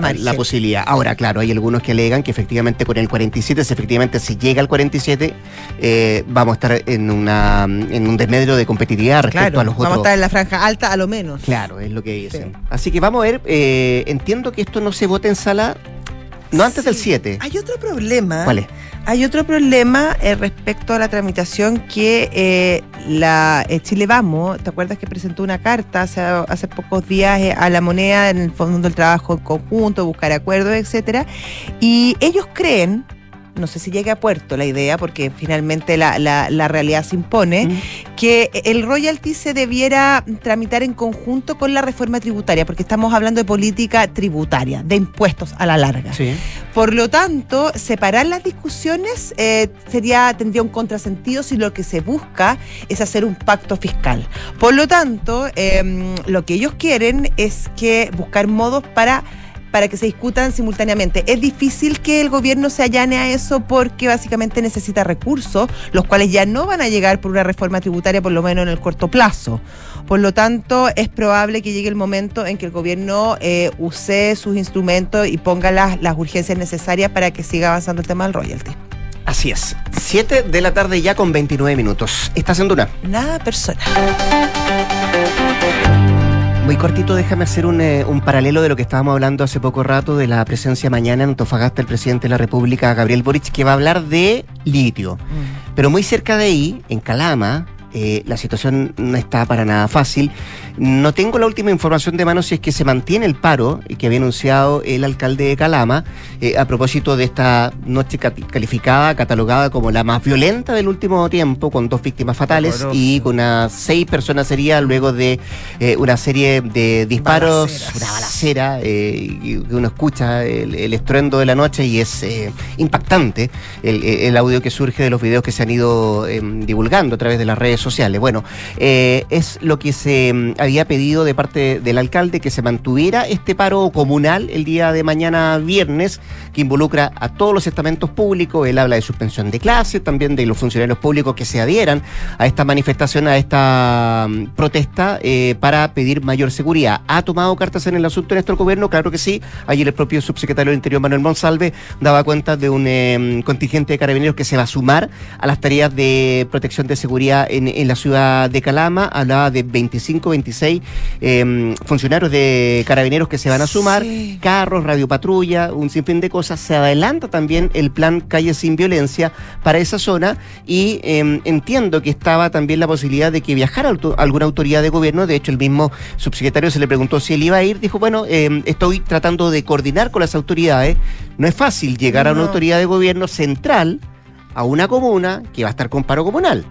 S1: margen.
S2: la posibilidad. Ahora, claro, hay algunos que alegan que efectivamente con el 47, si efectivamente se llega al 47, eh, vamos a estar en, una, en un desmedro de competitividad respecto
S1: Claro,
S2: a los
S1: vamos a
S2: otros.
S1: estar en la franja alta a lo menos.
S2: Claro, es lo que dicen.
S1: Sí.
S2: Así que vamos a ver, eh, entiendo que esto no se vota en sala, no antes del
S1: Sí.
S2: 7.
S1: Hay otro problema.
S2: ¿Cuál es?
S1: Hay otro problema eh, respecto a la tramitación que eh, la eh, Chile Vamos, ¿te acuerdas que presentó una carta hace, hace pocos días eh, a la moneda en el Fondo del Trabajo en conjunto, buscar acuerdos, etcétera? Y ellos creen, no sé si llegue a puerto la idea, porque finalmente la, la- la realidad se impone,
S2: Mm.
S1: que el royalty se debiera tramitar en conjunto con la reforma tributaria, porque estamos hablando de política tributaria, de impuestos a la larga.
S2: Sí.
S1: Por lo tanto, separar las discusiones eh, sería tendría un contrasentido si lo que se busca es hacer un pacto fiscal. Por lo tanto, eh, lo que ellos quieren es que buscar modos para para que se discutan simultáneamente. Es difícil que el gobierno se allane a eso porque básicamente necesita recursos, los cuales ya no van a llegar por una reforma tributaria, por lo menos en el corto plazo. Por lo tanto, es probable que llegue el momento en que el gobierno eh, use sus instrumentos y ponga las, las urgencias necesarias para que siga avanzando el tema del royalty.
S2: Así es. 7 de la tarde ya con 29 minutos. Estás en Duna.
S1: Nada personal.
S2: Muy cortito, déjame hacer un, eh, un paralelo de lo que estábamos hablando hace poco rato de la presencia mañana en Antofagasta del presidente de la República, Gabriel Boric, que va a hablar de litio. Pero muy cerca de ahí, en Calama, eh, la situación no está para nada fácil. No tengo la última información de mano si es que se mantiene el paro que había anunciado el alcalde de Calama eh, a propósito de esta noche calificada, catalogada como la más violenta del último tiempo, con dos víctimas fatales y con unas seis personas heridas luego de eh, una serie de disparos, una balacera, que uno escucha el, estruendo de la noche y es impactante el, audio que surge de los videos que se han ido em, divulgando a través de las redes sociales. Bueno, eh, es lo que se mm, había pedido de parte del alcalde que se mantuviera este paro comunal el día de mañana viernes, que involucra a todos los estamentos públicos. Él habla de suspensión de clases, también de los funcionarios públicos que se adhieran a esta manifestación, a esta mm, protesta eh, para pedir mayor seguridad. ¿Ha tomado cartas en el asunto en esto el gobierno? Claro que sí. Ayer el propio subsecretario del Interior, Manuel Monsalve, daba cuenta de un em, contingente de carabineros que se va a sumar a las tareas de protección de seguridad en en la ciudad de Calama, hablaba de 25, 26 em, funcionarios de carabineros que se van a sumar, carros, radiopatrulla, un sinfín de cosas. Se adelanta también el plan Calle Sin Violencia para esa zona y em, entiendo que estaba también la posibilidad de que viajara alguna autoridad de gobierno. De hecho, el mismo subsecretario se le preguntó si él iba a ir. Dijo, bueno, em, estoy tratando de coordinar con las autoridades. No es fácil llegar a una autoridad de gobierno central a una comuna que va a estar con paro comunal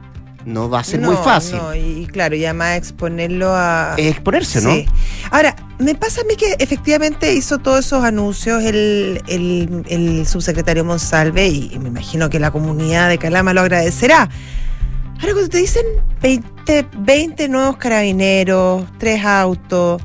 S2: no va a ser muy fácil. No,
S1: y claro, y además exponerlo a...
S2: exponerse, ¿no? Sí.
S1: Ahora, me pasa a mí que efectivamente hizo todos esos anuncios el, el, subsecretario Monsalve y me imagino que la comunidad de Calama lo agradecerá. Ahora, cuando te dicen 20, 20 nuevos carabineros, tres autos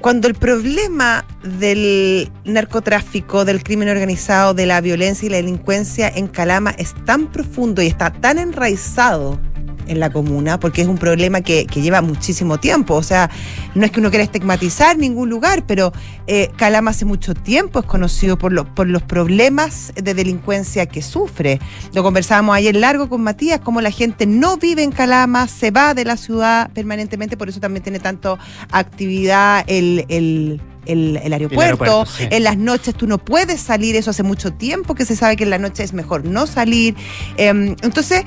S1: cuando el problema del narcotráfico, del crimen organizado, de la violencia y la delincuencia en Calama es tan profundo y está tan enraizado en la comuna, porque es un problema que, lleva muchísimo tiempo. O sea, no es que uno quiera estigmatizar ningún lugar, pero eh, Calama hace mucho tiempo es conocido por, por los problemas de delincuencia que sufre. Lo conversábamos ayer largo con Matías, cómo la gente no vive en Calama, se va de la ciudad permanentemente, por eso también tiene tanto actividad el, el el, aeropuerto. En las noches tú no puedes salir, eso hace mucho tiempo que se sabe que en la noche es mejor no salir. Em, entonces,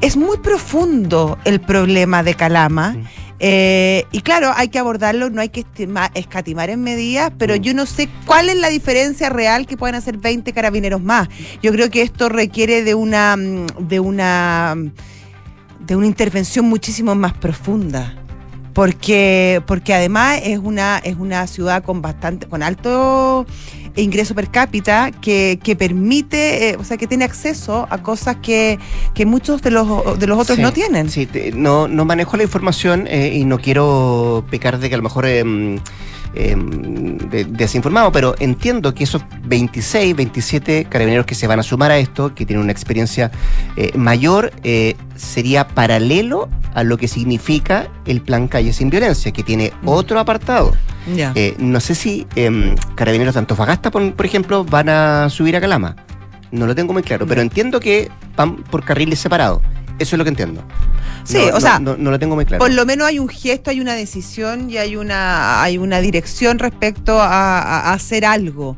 S1: es muy profundo el problema de Calama. Eh, y claro, hay que abordarlo, no hay que escatimar en medidas, pero mm. yo no sé cuál es la diferencia real que puedan hacer 20 carabineros más. Yo creo que esto requiere de una mm, de una de una intervención muchísimo más profunda. Porque, porque además es una, es una ciudad con bastante, con alto ingreso per cápita que, que permite, eh, o sea, que tiene acceso a cosas que, que muchos de los, de los otros no tienen.
S2: Sí, no, no manejo la información eh, y no quiero pecar de que a lo mejor... Eh, desinformado, pero entiendo que esos 26, 27 carabineros que se van a sumar a esto, que tienen una experiencia mayor, sería paralelo a lo que significa el plan Calle Sin Violencia, que tiene mm. otro apartado. Eh, no sé si em, Carabineros de Antofagasta, por, ejemplo, van a subir a Calama. No lo tengo muy claro, pero entiendo que van por carriles separados. Eso es lo que entiendo.
S1: Sí, o sea, no, lo tengo muy claro. Por lo menos hay un gesto, hay una decisión y hay una, hay una dirección respecto a hacer algo.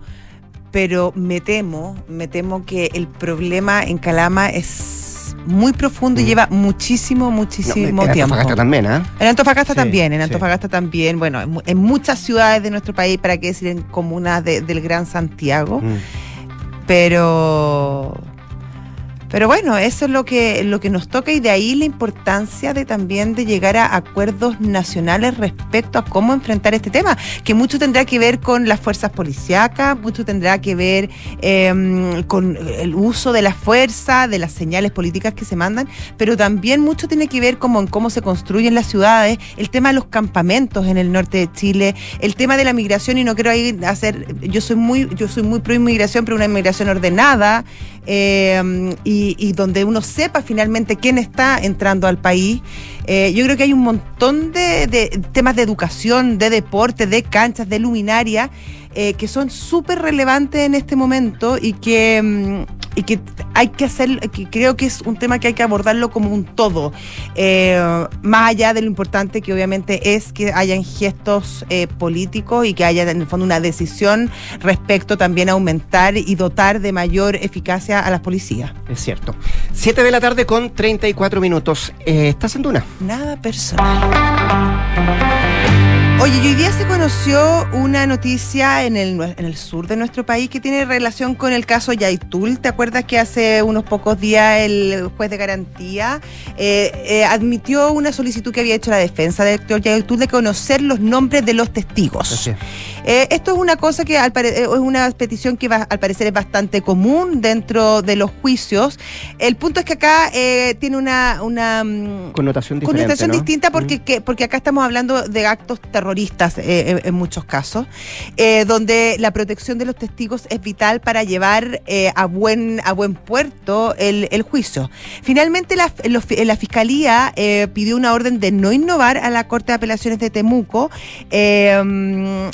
S1: Pero me temo, me temo que el problema en Calama es muy profundo y mm. lleva muchísimo, muchísimo tiempo. En
S2: Antofagasta también, ¿eh?
S1: En Antofagasta también, en Antofagasta también, bueno, en, muchas ciudades de nuestro país, para qué decir en comunas del Gran Santiago, mm. pero pero bueno, eso es lo que, lo que nos toca y de ahí la importancia de también de llegar a acuerdos nacionales respecto a cómo enfrentar este tema, que mucho tendrá que ver con las fuerzas policíacas, mucho tendrá que ver em, con el uso de la fuerza, de las señales políticas que se mandan, pero también mucho tiene que ver como en cómo se construyen las ciudades, el tema de los campamentos en el norte de Chile, el tema de la migración, y no quiero ir a hacer, yo soy muy, yo soy muy pro inmigración, pero una inmigración ordenada, eh, y, donde uno sepa finalmente quién está entrando al país. Eh, yo creo que hay un montón de, temas de educación, de deporte, de canchas, de luminaria, eh, que son súper relevantes en este momento y que, mm, y que hay que hacer, que creo que es un tema que hay que abordarlo como un todo, eh, más allá de lo importante que obviamente es que hayan gestos eh, políticos y que haya en el fondo una decisión respecto también a aumentar y dotar de mayor eficacia a las policías.
S2: Es cierto. 7 de la tarde con 34 minutos. ¿Estás en Duna?
S1: Nada personal. Oye, hoy día se conoció una noticia en el, sur de nuestro país que tiene relación con el caso Yaitul. ¿Te acuerdas que hace unos pocos días el juez de garantía eh, eh, admitió una solicitud que había hecho la defensa de Héctor Yaitul de conocer los nombres de los testigos? Eh, esto es una cosa que al es una petición que va, al parecer es bastante común dentro de los juicios. El punto es que acá tiene una, una
S2: mm, connotación,
S1: connotación distinta porque, mm. que, porque acá estamos hablando de actos terroristas terroristas eh, en, muchos casos, eh, donde la protección de los testigos es vital para llevar eh, a, buen, a buen puerto el, el juicio. Finalmente, la, la Fiscalía pidió una orden de no innovar a la Corte de Apelaciones de Temuco. Eh,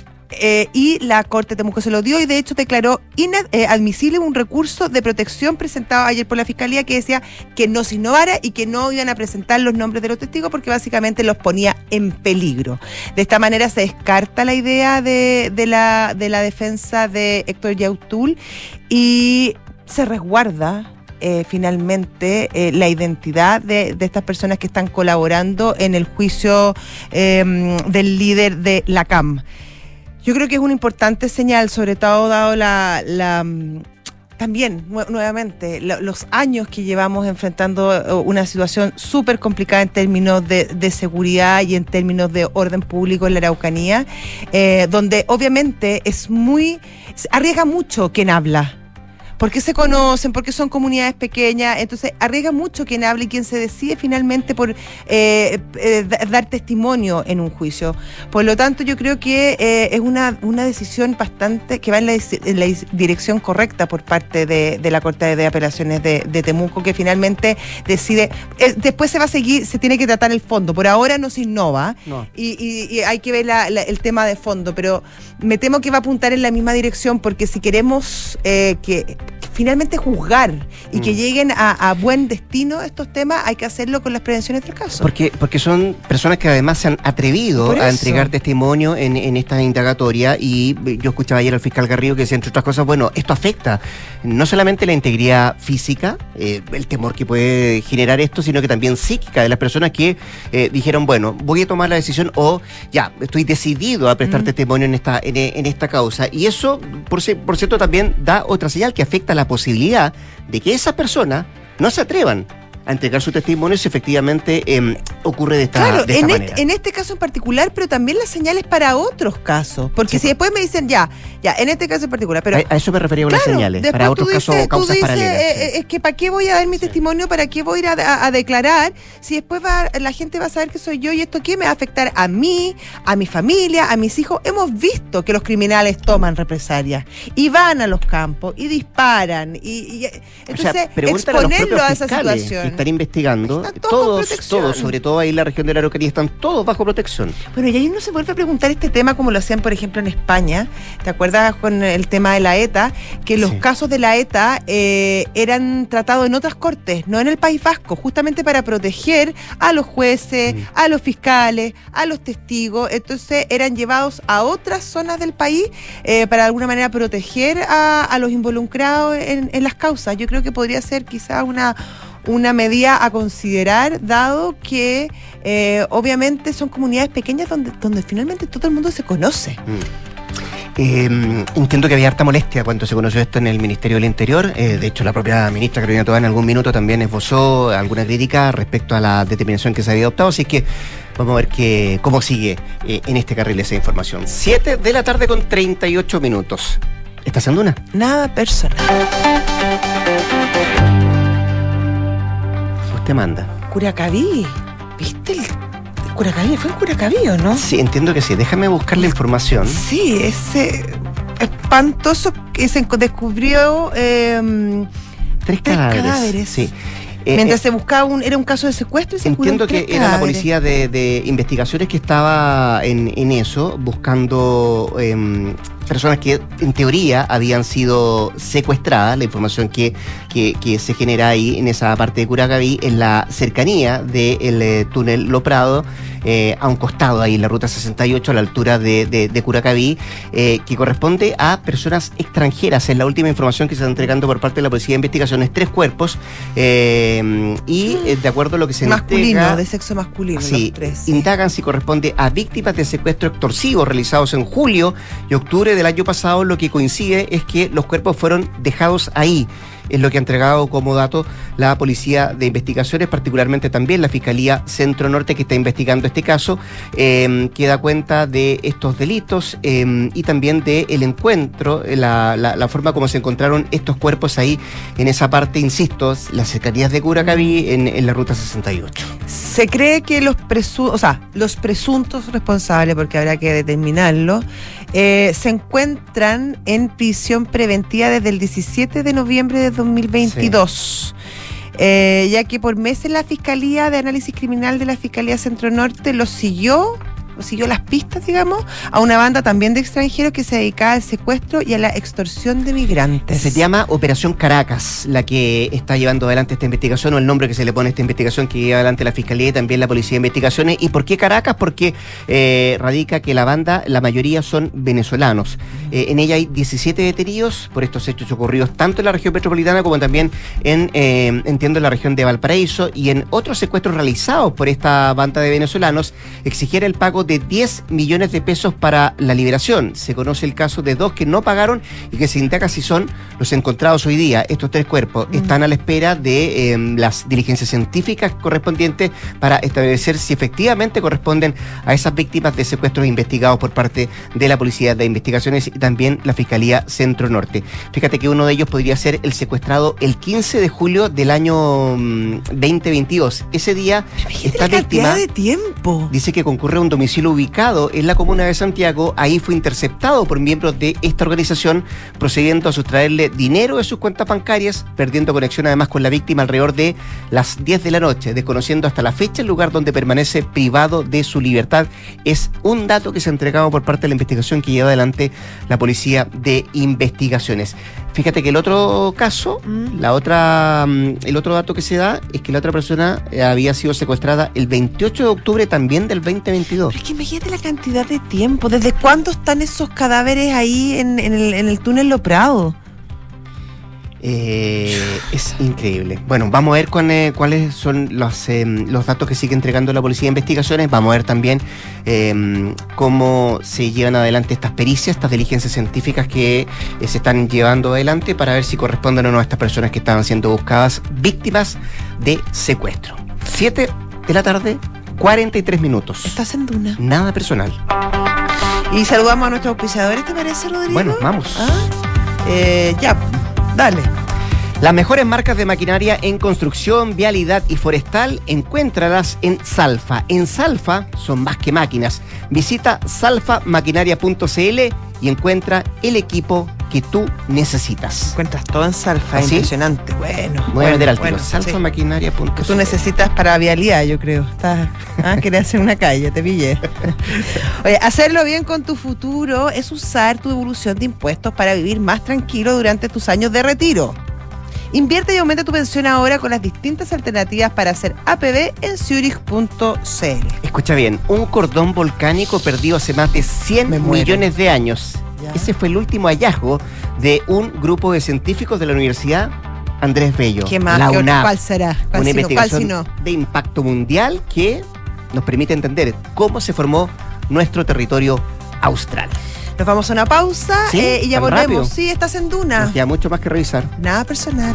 S1: y la Corte de Temuco se lo dio y de hecho declaró inadmisible eh, un recurso de protección presentado ayer por la Fiscalía que decía que no se innovara y que no iban a presentar los nombres de los testigos porque básicamente los ponía en peligro. De esta manera se descarta la idea de, la, de la defensa de Héctor Yautul y se resguarda eh, finalmente la identidad de, estas personas que están colaborando en el juicio del líder de la CAM. Yo creo que es una importante señal, sobre todo dado la, mm, también, nuevamente, los años que llevamos enfrentando eh, una situación súper complicada en términos de, seguridad y en términos de orden público en la Araucanía, eh, donde obviamente es muy, arriesga mucho quien habla porque se conocen, porque son comunidades pequeñas, entonces arriesga mucho quien hable y quien se decide finalmente por eh, eh, dar testimonio en un juicio. Por lo tanto, yo creo que eh, es una, una decisión bastante que va en la, dirección correcta por parte de, la Corte de Apelaciones de, Temuco, que finalmente decide, después se va a seguir, se tiene que tratar el fondo, por ahora no se innova Y, hay que ver el tema de fondo, pero me temo que va a apuntar en la misma dirección porque si queremos que finalmente juzgar y que mm. lleguen a, buen destino estos temas, hay que hacerlo con las prevenciones del caso.
S2: Porque, porque son personas que además se han atrevido a entregar testimonio en, en esta indagatoria y yo escuchaba ayer al fiscal Garrido que decía, entre otras cosas, bueno, esto afecta no solamente la integridad física, eh, el temor que puede generar esto, sino que también psíquica de las personas que eh, dijeron, bueno, voy a tomar la decisión o ya, estoy decidido a prestar mm. testimonio en esta, en, esta causa. Y eso, por, por cierto, también da otra señal que afecta a la posibilidad de que esas personas no se atrevan a entregar su testimonio si efectivamente em, ocurre de esta,
S1: claro,
S2: de
S1: en,
S2: manera.
S1: en este caso en particular, pero también las señales para otros casos. Porque si después me dicen, ya, ya, en este caso en particular. pero
S2: A, eso me refería con las señales. Para otros casos o causas paralelas.
S1: Eh, eh, es que ¿para qué voy a dar mi testimonio? ¿Para qué voy a ir a, declarar? Si después va, la gente va a saber que soy yo y esto qué me va a afectar a mí, a mi familia, a mis hijos. Hemos visto que los criminales toman represalias y van a los campos y disparan. Y, entonces, exponerlo a, esa situación
S2: están investigando, todos, todos, sobre todo ahí en la región de la Araucanía, están todos bajo protección.
S1: Bueno, y ahí uno se vuelve a preguntar este tema como lo hacían, por ejemplo, en España. ¿Te acuerdas con el tema de la ETA? Que los casos de la ETA eh, eran tratados en otras cortes, no en el País Vasco, justamente para proteger a los jueces, mm. a los fiscales, a los testigos. Entonces eran llevados a otras zonas del país eh, para de alguna manera proteger a, los involucrados en, en las causas. Yo creo que podría ser quizá una una medida a considerar, dado que eh, obviamente son comunidades pequeñas donde, donde finalmente todo el mundo se conoce. Mm.
S2: Eh, entiendo que había harta molestia cuando se conoció esto en el Ministerio del Interior. Eh, de hecho, la propia ministra Carolina Tobá en algún minuto también esbozó alguna crítica respecto a la determinación que se había adoptado. Así que vamos a ver que, cómo sigue en este carril esa información. Siete de la tarde con 38 minutos. ¿Estás en una?
S1: Nada personal
S2: te manda?
S1: Curacaví. ¿Viste el Curacaví? ¿Fue en Curacaví o no?
S2: Sí, entiendo que sí. Déjame buscar la información.
S1: Sí, ese espantoso que se descubrió em,
S2: tres, cadáveres. Sí.
S1: Eh, Mientras eh, se buscaba un, era un caso de secuestro y se
S2: Entiendo que era la policía de, investigaciones que estaba en, eso, buscando em, personas que en teoría habían sido secuestradas, la información que, que, que se genera ahí en esa parte de Curacaví, en la cercanía del eh, túnel Loprado, eh, a un costado ahí en la ruta 68 a la altura de, de, de Curacaví, eh, que corresponde a personas extranjeras. Es la última información que se está entregando por parte de la Policía de Investigaciones, tres cuerpos, eh, y de acuerdo a lo que se
S1: Masculino,
S2: entrega-
S1: de sexo masculino,
S2: Sí,
S1: los tres.
S2: indagan si corresponde a víctimas de secuestro extorsivo realizados en julio y octubre del año pasado. Lo que coincide es que los cuerpos fueron dejados ahí. Es lo que ha entregado como dato la Policía de Investigaciones, particularmente también la Fiscalía Centro Norte que está investigando este caso, eh, que da cuenta de estos delitos eh, y también del el encuentro, la, la- forma como se encontraron estos cuerpos ahí en esa parte, insisto, las cercanías de Curacaví en, en la Ruta 68.
S1: Se cree que los presuntos, o sea, los presuntos responsables, porque habrá que determinarlo, eh, se encuentran en prisión preventiva desde el 17 de noviembre de 2022. Eh, ya que por meses la Fiscalía de Análisis Criminal de la Fiscalía Centro Norte los siguió, siguió las pistas, digamos, a una banda también de extranjeros que se dedicaba al secuestro y a la extorsión de migrantes.
S2: Se llama Operación Caracas, la que está llevando adelante esta investigación, o el nombre que se le pone a esta investigación que lleva adelante la Fiscalía y también la Policía de Investigaciones. ¿Y por qué Caracas? Porque eh, radica que la banda, la mayoría son venezolanos. Eh, en ella hay 17 detenidos por estos hechos ocurridos tanto en la región metropolitana como también en, eh, entiendo, en la región de Valparaíso y en otros secuestros realizados por esta banda de venezolanos, exigiera el pago de 10 millones de pesos para la liberación. Se conoce el caso de dos que no pagaron y que se indaga si son los encontrados hoy día. Estos tres cuerpos están a la espera de eh, las diligencias científicas correspondientes para establecer si efectivamente corresponden a esas víctimas de secuestros investigados por parte de la Policía de Investigaciones y también la Fiscalía Centro Norte. Fíjate que uno de ellos podría ser el secuestrado el 15 de julio del año mm, 2022. Ese día esta víctima
S1: de tiempo.
S2: dice que concurre a un domicilio ubicado en la comuna de Santiago. Ahí fue interceptado por miembros de esta organización, procediendo a sustraerle dinero de sus cuentas bancarias, perdiendo conexión además con la víctima alrededor de las 10 de la noche, desconociendo hasta la fecha el lugar donde permanece privado de su libertad. Es un dato que se ha entregado por parte de la investigación que lleva adelante la Policía de Investigaciones. Fíjate que el otro caso,
S1: Mm.
S2: la otra, mm, el otro dato que se da es que la otra persona eh, había sido secuestrada el 28 de octubre también del 2022.
S1: Pero es que imagínate la cantidad de tiempo. ¿Desde cuándo están esos cadáveres ahí en, en el, en el túnel Lo Prado?
S2: Eh, es increíble. Bueno, vamos a ver cuán, eh, cuáles son los, eh, los datos que sigue entregando la Policía de Investigaciones. Vamos a ver también eh, cómo se llevan adelante estas pericias, estas diligencias científicas que eh, se están llevando adelante para ver si corresponden o no a estas personas que estaban siendo buscadas víctimas de secuestro. 7 de la tarde, 43 minutos.
S1: Estás en Duna.
S2: Nada personal.
S1: Y saludamos a nuestros auspiciadores, ¿te parece, Rodrigo?
S2: Bueno, vamos.
S1: ¿Ah? Ya, dale.
S2: Las mejores marcas de maquinaria en construcción, vialidad y forestal, encuéntralas en Salfa. En Salfa son más que máquinas. Visita salfamaquinaria.cl y encuentra el equipo que tú necesitas.
S1: Encuentras todo en Salfa,
S2: ¿Ah,
S1: impresionante. Bueno,
S2: Voy a
S1: bueno,
S2: vender al
S1: bueno,
S2: tiro.
S1: sí. Que tú necesitas para vialidad, yo creo. Estás, ah, [LAUGHS] querías hacer una calle, te pillé. Oye, hacerlo bien con tu futuro es usar tu evolución de impuestos para vivir más tranquilo durante tus años de retiro. Invierte y aumenta tu pensión ahora con las distintas alternativas para hacer APB en Zurich.cl.
S2: Escucha bien, un cordón volcánico perdido hace más de 100
S1: Me muero.
S2: millones de años.
S1: Ya.
S2: Ese fue el último hallazgo de un grupo de científicos de la Universidad Andrés Bello.
S1: ¿Qué más?
S2: La
S1: ¿Qué-
S2: UNAP.
S1: ¿Cuál será? ¿Cuál
S2: una investigación de impacto mundial que nos permite entender cómo se formó nuestro territorio austral.
S1: Nos vamos a una pausa
S2: ¿Sí?
S1: eh, y ya
S2: ¿Tan
S1: volvemos.
S2: rápido?
S1: Sí, estás en Duna.
S2: Nos queda mucho más que revisar.
S1: Nada personal.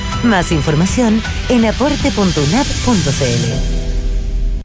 S5: Más información en aporte.unap.cl.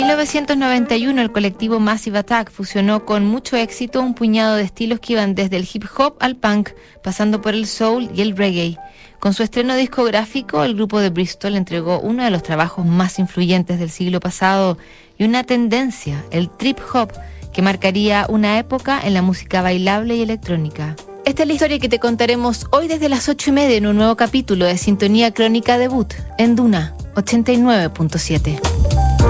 S6: 1991 el colectivo Massive Attack fusionó con mucho éxito un puñado de estilos que iban desde el hip hop al punk, pasando por el soul y el reggae. Con su estreno discográfico, el grupo de Bristol entregó uno de los trabajos más influyentes del siglo pasado y una tendencia, el trip hop, que marcaría una época en la música bailable y electrónica. Esta es la historia que te contaremos hoy desde las ocho y media en un nuevo capítulo de Sintonía Crónica Debut en Duna 89.7.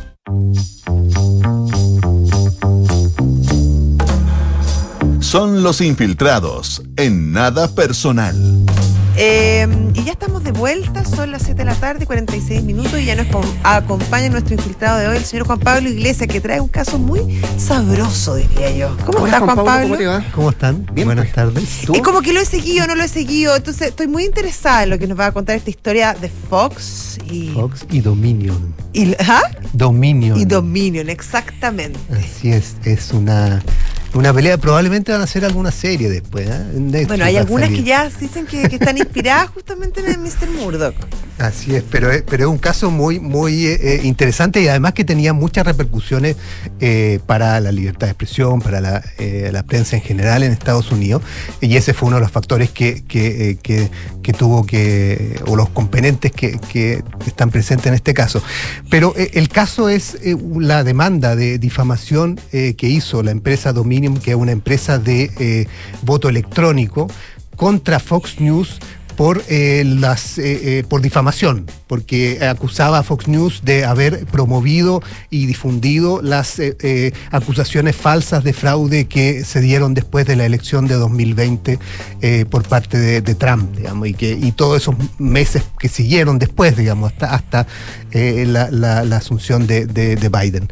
S7: Son los infiltrados en nada personal.
S1: Eh, y ya estamos de vuelta, son las 7 de la tarde, 46 minutos, y ya nos com- acompaña nuestro infiltrado de hoy, el señor Juan Pablo Iglesias, que trae un caso muy sabroso, diría yo. ¿Cómo
S2: Hola,
S1: estás, Juan Pablo?
S2: ¿Cómo te va?
S8: ¿Cómo están?
S2: Bien,
S8: Buenas
S2: pues.
S8: tardes.
S2: ¿Tú?
S1: Es como que lo he seguido, no lo he seguido, entonces estoy muy interesada en lo que nos va a contar esta historia de Fox y...
S8: Fox y Dominion.
S1: y ¿ah?
S8: Dominion.
S1: Y Dominion, exactamente.
S8: Así es, es una, una pelea. Probablemente van a hacer alguna serie después. ¿eh? Netflix
S1: Bueno, hay algunas que ya dicen que, que están inspiradas justamente en Mr. Murdoch.
S8: Así es, pero es, pero es un caso muy, muy eh, eh, interesante y además que tenía muchas repercusiones eh, para la libertad de expresión, para la, la prensa en general en Estados Unidos. Y ese fue uno de los factores que, que, que- que tuvo que, o los componentes que, que están presentes en este caso. Pero el caso es la demanda de difamación que hizo la empresa Que es una empresa de eh, voto electrónico, contra Fox News por eh, las eh, eh, por difamación, porque acusaba a Fox News de haber promovido y difundido las eh, acusaciones falsas de fraude que se dieron después de la elección de 2020 eh, por parte de, Trump, digamos, y que y todos esos meses que siguieron después, digamos, hasta hasta la, la- asunción de, de- de Biden.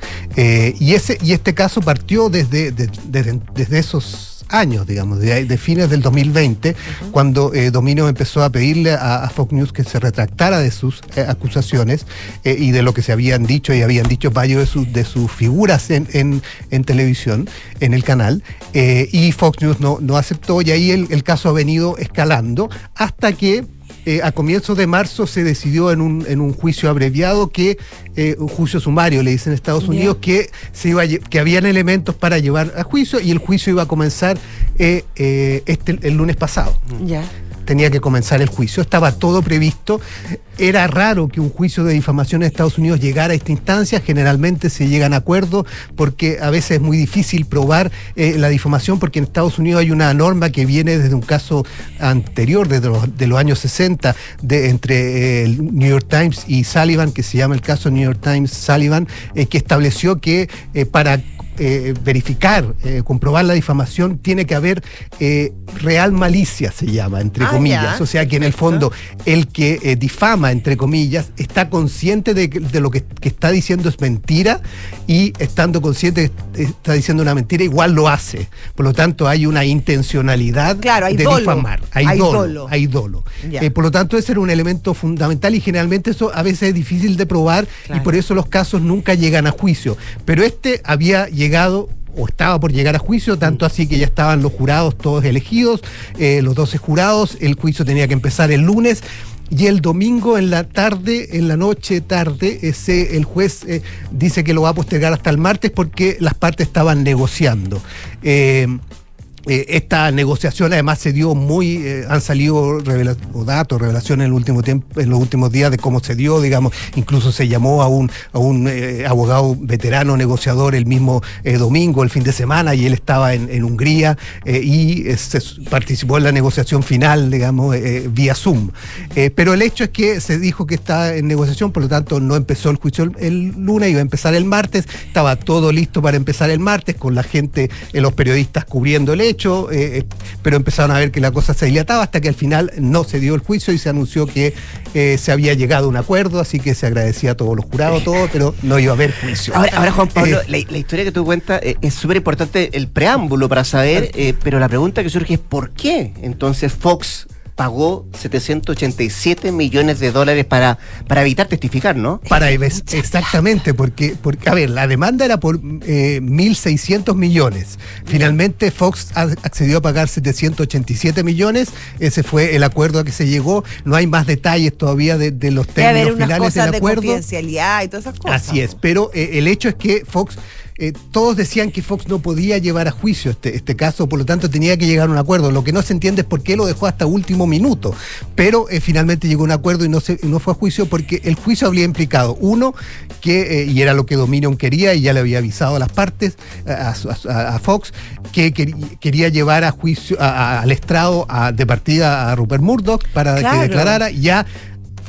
S8: Y ese y este caso partió desde de- desde, desde esos años, digamos, de, de fines del 2020, cuando eh, Dominion empezó a pedirle a, a Fox News que se retractara de sus eh, acusaciones eh, y de lo que se habían dicho y habían dicho varios de sus, de sus figuras en, en- en televisión, en el canal, eh, y Fox News no, no aceptó y ahí el, el caso ha venido escalando hasta que eh, a comienzos de marzo se decidió en un, en un juicio abreviado que, eh, un juicio sumario, le dicen en Estados. Unidos, que, se iba a que habían elementos para llevar a juicio y el juicio iba a comenzar eh, eh, este, el lunes pasado.
S1: Ya.
S8: Tenía que comenzar el juicio. Estaba todo previsto. Era raro que un juicio de difamación en Estados Unidos llegara a esta instancia. Generalmente se llegan a acuerdos porque a veces es muy difícil probar eh, la difamación porque en Estados Unidos hay una norma que viene desde un caso anterior, desde los, de los años 60, de, entre eh, el New York Times y Sullivan, que se llama el caso New York Times Sullivan, eh, que estableció que para eh, verificar, eh, comprobar la difamación, tiene que haber eh, real malicia, se llama, entre
S1: Ah,
S8: comillas.
S1: ya,
S8: o sea que en el fondo el que difama, entre comillas, está consciente de, que- de lo que, que está diciendo es mentira y estando consciente que está diciendo una mentira, igual lo hace. Por lo tanto, hay una intencionalidad
S1: Claro, hay
S8: de
S1: dolo.
S8: difamar. Hay,
S1: Hay
S8: dolo,
S1: dolo.
S8: Hay dolo. Por lo tanto, ese era un elemento fundamental y generalmente eso a veces es difícil de probar y por eso los casos nunca llegan a juicio. Pero este había llegado o estaba por llegar a juicio, tanto así que ya estaban los jurados todos elegidos, eh, los 12 jurados, el juicio tenía que empezar el lunes. Y el domingo en la tarde, en la noche tarde, ese, el juez eh, dice que lo va a postergar hasta el martes porque las partes estaban negociando. Eh, eh, esta negociación además se dio muy, eh, han salido datos, revelaciones en, el último tiempo, en los últimos días de cómo se dio, digamos, incluso se llamó a un, a un eh, abogado veterano negociador el mismo domingo, el fin de semana, y él estaba en, Hungría y se participó en la negociación final, digamos, vía Zoom. Pero el hecho es que se dijo que está en negociación, por lo tanto no empezó el juicio el, el lunes, iba a empezar el martes, estaba todo listo para empezar el martes, con la gente, los periodistas cubriendo el hecho, eh, eh, pero empezaron a ver que la cosa se dilataba hasta que al final no se dio el juicio y se anunció que eh, se había llegado a un acuerdo, así que se agradecía a todos los jurados, todo, pero no iba a haber juicio.
S2: Ahora, ahora, Juan Pablo,
S8: Eh,
S2: la, la historia que tú cuentas es súper importante, el preámbulo para saber, pero la pregunta que surge es ¿por qué entonces Fox pagó 787 millones de dólares para, para evitar testificar, ¿no?
S8: Para exactamente, porque, porque, a ver, la demanda era por eh, 1.600 millones. Finalmente Fox accedió a pagar 787 millones. Ese fue el acuerdo a que se llegó. No hay más detalles todavía de, de los
S1: Debe haber
S8: términos
S1: unas
S8: finales
S1: cosas
S8: del
S1: de
S8: acuerdo.
S1: confidencialidad y todas esas cosas.
S8: Así es, pero eh, el hecho es que Fox, eh, todos decían que Fox no podía llevar a juicio este, este caso, por lo tanto tenía que llegar a un acuerdo. Lo que no se entiende es por qué lo dejó hasta último minuto, pero eh, finalmente llegó a un acuerdo y no, se, no fue a juicio porque el juicio habría implicado, uno, que, eh, y era lo que Dominion quería y ya le había avisado a las partes, a, a- a- a Fox, que querí- quería llevar a juicio a- al estrado de partida a Rupert Murdoch para
S1: Claro.
S8: que declarara ya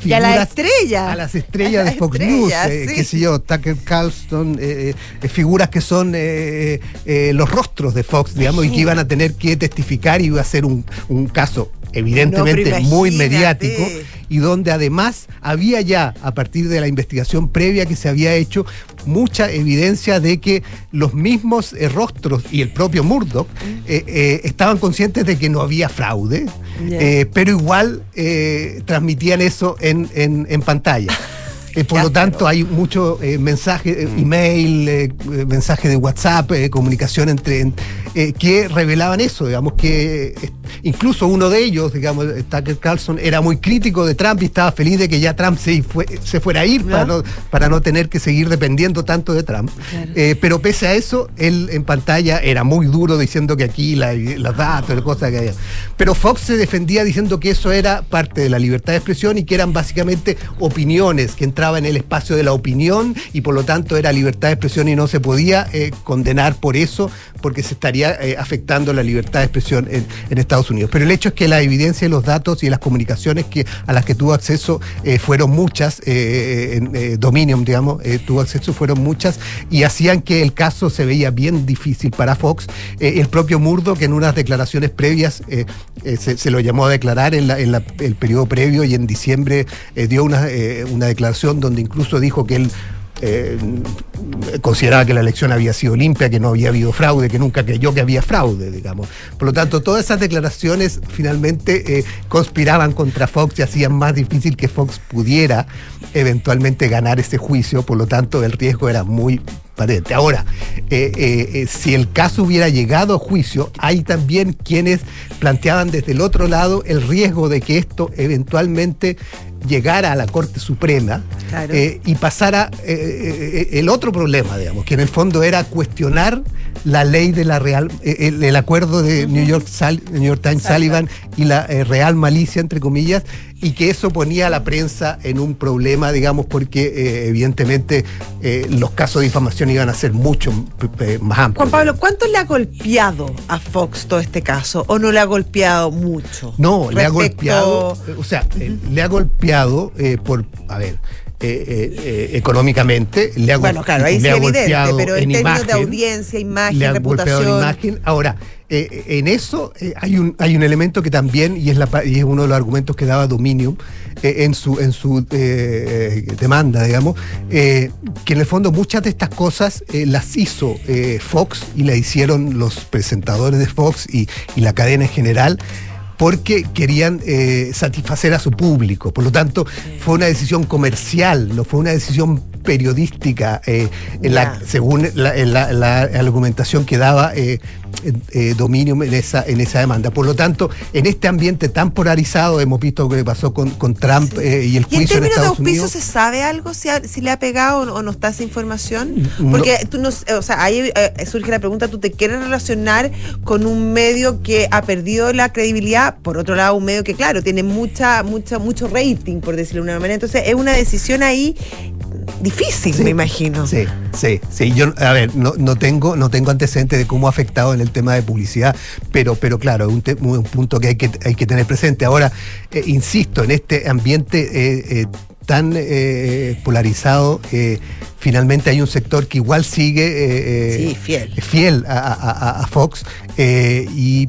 S1: Y a
S8: las estrellas
S1: A las
S8: de Fox
S1: estrellas,
S8: News, eh,
S1: sí.
S8: qué sé yo, Tucker Carlson, eh, eh, figuras que son eh, eh, los rostros de Fox, digamos, y que iban a tener que testificar y iba a ser un, un caso evidentemente
S1: No,
S8: muy mediático y donde además había ya, a partir de la investigación previa que se había hecho, mucha evidencia de que los mismos eh, rostros y el propio Murdoch eh, eh, estaban conscientes de que no había fraude, eh, pero igual eh, transmitían eso en, en- en pantalla. [LAUGHS] Eh, por
S1: Ya,
S8: lo tanto, hay mucho eh, mensaje, eh,
S2: Mm.
S8: email, mensaje de WhatsApp, eh, comunicación entre en- eh, que revelaban eso, digamos que eh, incluso uno de ellos, digamos, eh, Tucker Carlson, era muy crítico de Trump y estaba feliz de que ya Trump se, fue- se fuera a ir para no, para no tener que seguir dependiendo tanto de Trump. Eh, pero pese a eso, él en pantalla era muy duro diciendo que aquí la- las datos, las cosas que había. Pero Fox se defendía diciendo que eso era parte de la libertad de expresión y que eran básicamente opiniones, que entraba en el espacio de la opinión y por lo tanto era libertad de expresión y no se podía eh, condenar por eso porque se estaría eh, afectando la libertad de expresión en, Estados Unidos. Pero el hecho es que la evidencia de los datos y las comunicaciones que, a las que tuvo acceso eh, fueron muchas, eh, en Dominion, digamos, tuvo acceso, fueron muchas y hacían que el caso se veía bien difícil para Fox. El propio Murdo, que en unas declaraciones previas se, lo llamó a declarar en, la- en la- el periodo previo y en diciembre dio una, una declaración donde incluso dijo que él eh, consideraba que la elección había sido limpia, que no había habido fraude, que nunca creyó que había fraude, digamos. Por lo tanto, todas esas declaraciones finalmente eh, conspiraban contra Fox y hacían más difícil que Fox pudiera eventualmente ganar ese juicio, por lo tanto el riesgo era muy patente. Ahora, eh, si el caso hubiera llegado a juicio, hay también quienes planteaban desde el otro lado el riesgo de que esto eventualmente llegara a la Corte Suprema
S1: Claro.
S8: eh, y pasara eh, eh, el otro problema, digamos, que en el fondo era cuestionar la ley de la Real, el, el acuerdo de New York, New York Times Sullivan y la Real Malicia, entre comillas, y que eso ponía a la prensa en un problema, digamos, porque eh, evidentemente eh, los casos de difamación iban a ser mucho eh, más amplios.
S1: Juan Pablo, ¿cuánto le ha golpeado a Fox todo este caso? ¿O no le ha golpeado mucho?
S8: No, le ha golpeado, o sea, le ha golpeado por, a ver, eh, eh, eh, económicamente, le ha,
S1: Bueno, claro, ahí sí
S8: le ha
S1: es evidente,
S8: golpeado
S1: pero en,
S8: en
S1: términos de audiencia, imagen,
S8: le ha golpeado
S1: reputación.
S8: en imagen. Ahora, eh, en eso eh, hay un hay un elemento que también y es la y es uno de los argumentos que daba Dominium eh, en su en su eh, eh, demanda, digamos, eh, que en el fondo muchas de estas cosas eh, las hizo eh, Fox y la hicieron los presentadores de Fox y, y la cadena en general porque querían eh, satisfacer a su público. Por lo tanto, fue una decisión comercial, no fue una decisión periodística, eh, en la- según la, en la- la argumentación que daba eh, eh, Dominium en esa, en esa demanda. Por lo tanto, en este ambiente tan polarizado, hemos visto lo que pasó con, con Trump eh, y el
S1: ¿Y en
S8: juicio en
S1: términos de
S8: Estados
S1: auspicio
S8: Unidos.
S1: se sabe algo? ¿Si, ha- si le ha pegado o no está esa información?
S8: No.
S1: Porque tú no, o sea, ahí eh, surge la pregunta, ¿tú te quieres relacionar con un medio que ha perdido la credibilidad? Por otro lado, un medio que, claro, tiene mucha, mucha, mucho rating, por decirlo de una manera. Entonces, es una decisión ahí difícil,
S8: Sí.
S1: me imagino.
S8: Sí, sí, sí. Yo, a ver, no, no tengo, no tengo antecedentes de cómo ha afectado en el tema de publicidad, pero, pero claro, es un, un punto que hay que, hay que tener presente. Ahora, eh, insisto, en este ambiente eh, eh, tan polarizado, finalmente hay un sector que igual sigue
S1: Sí, fiel.
S8: fiel a, a- Fox y,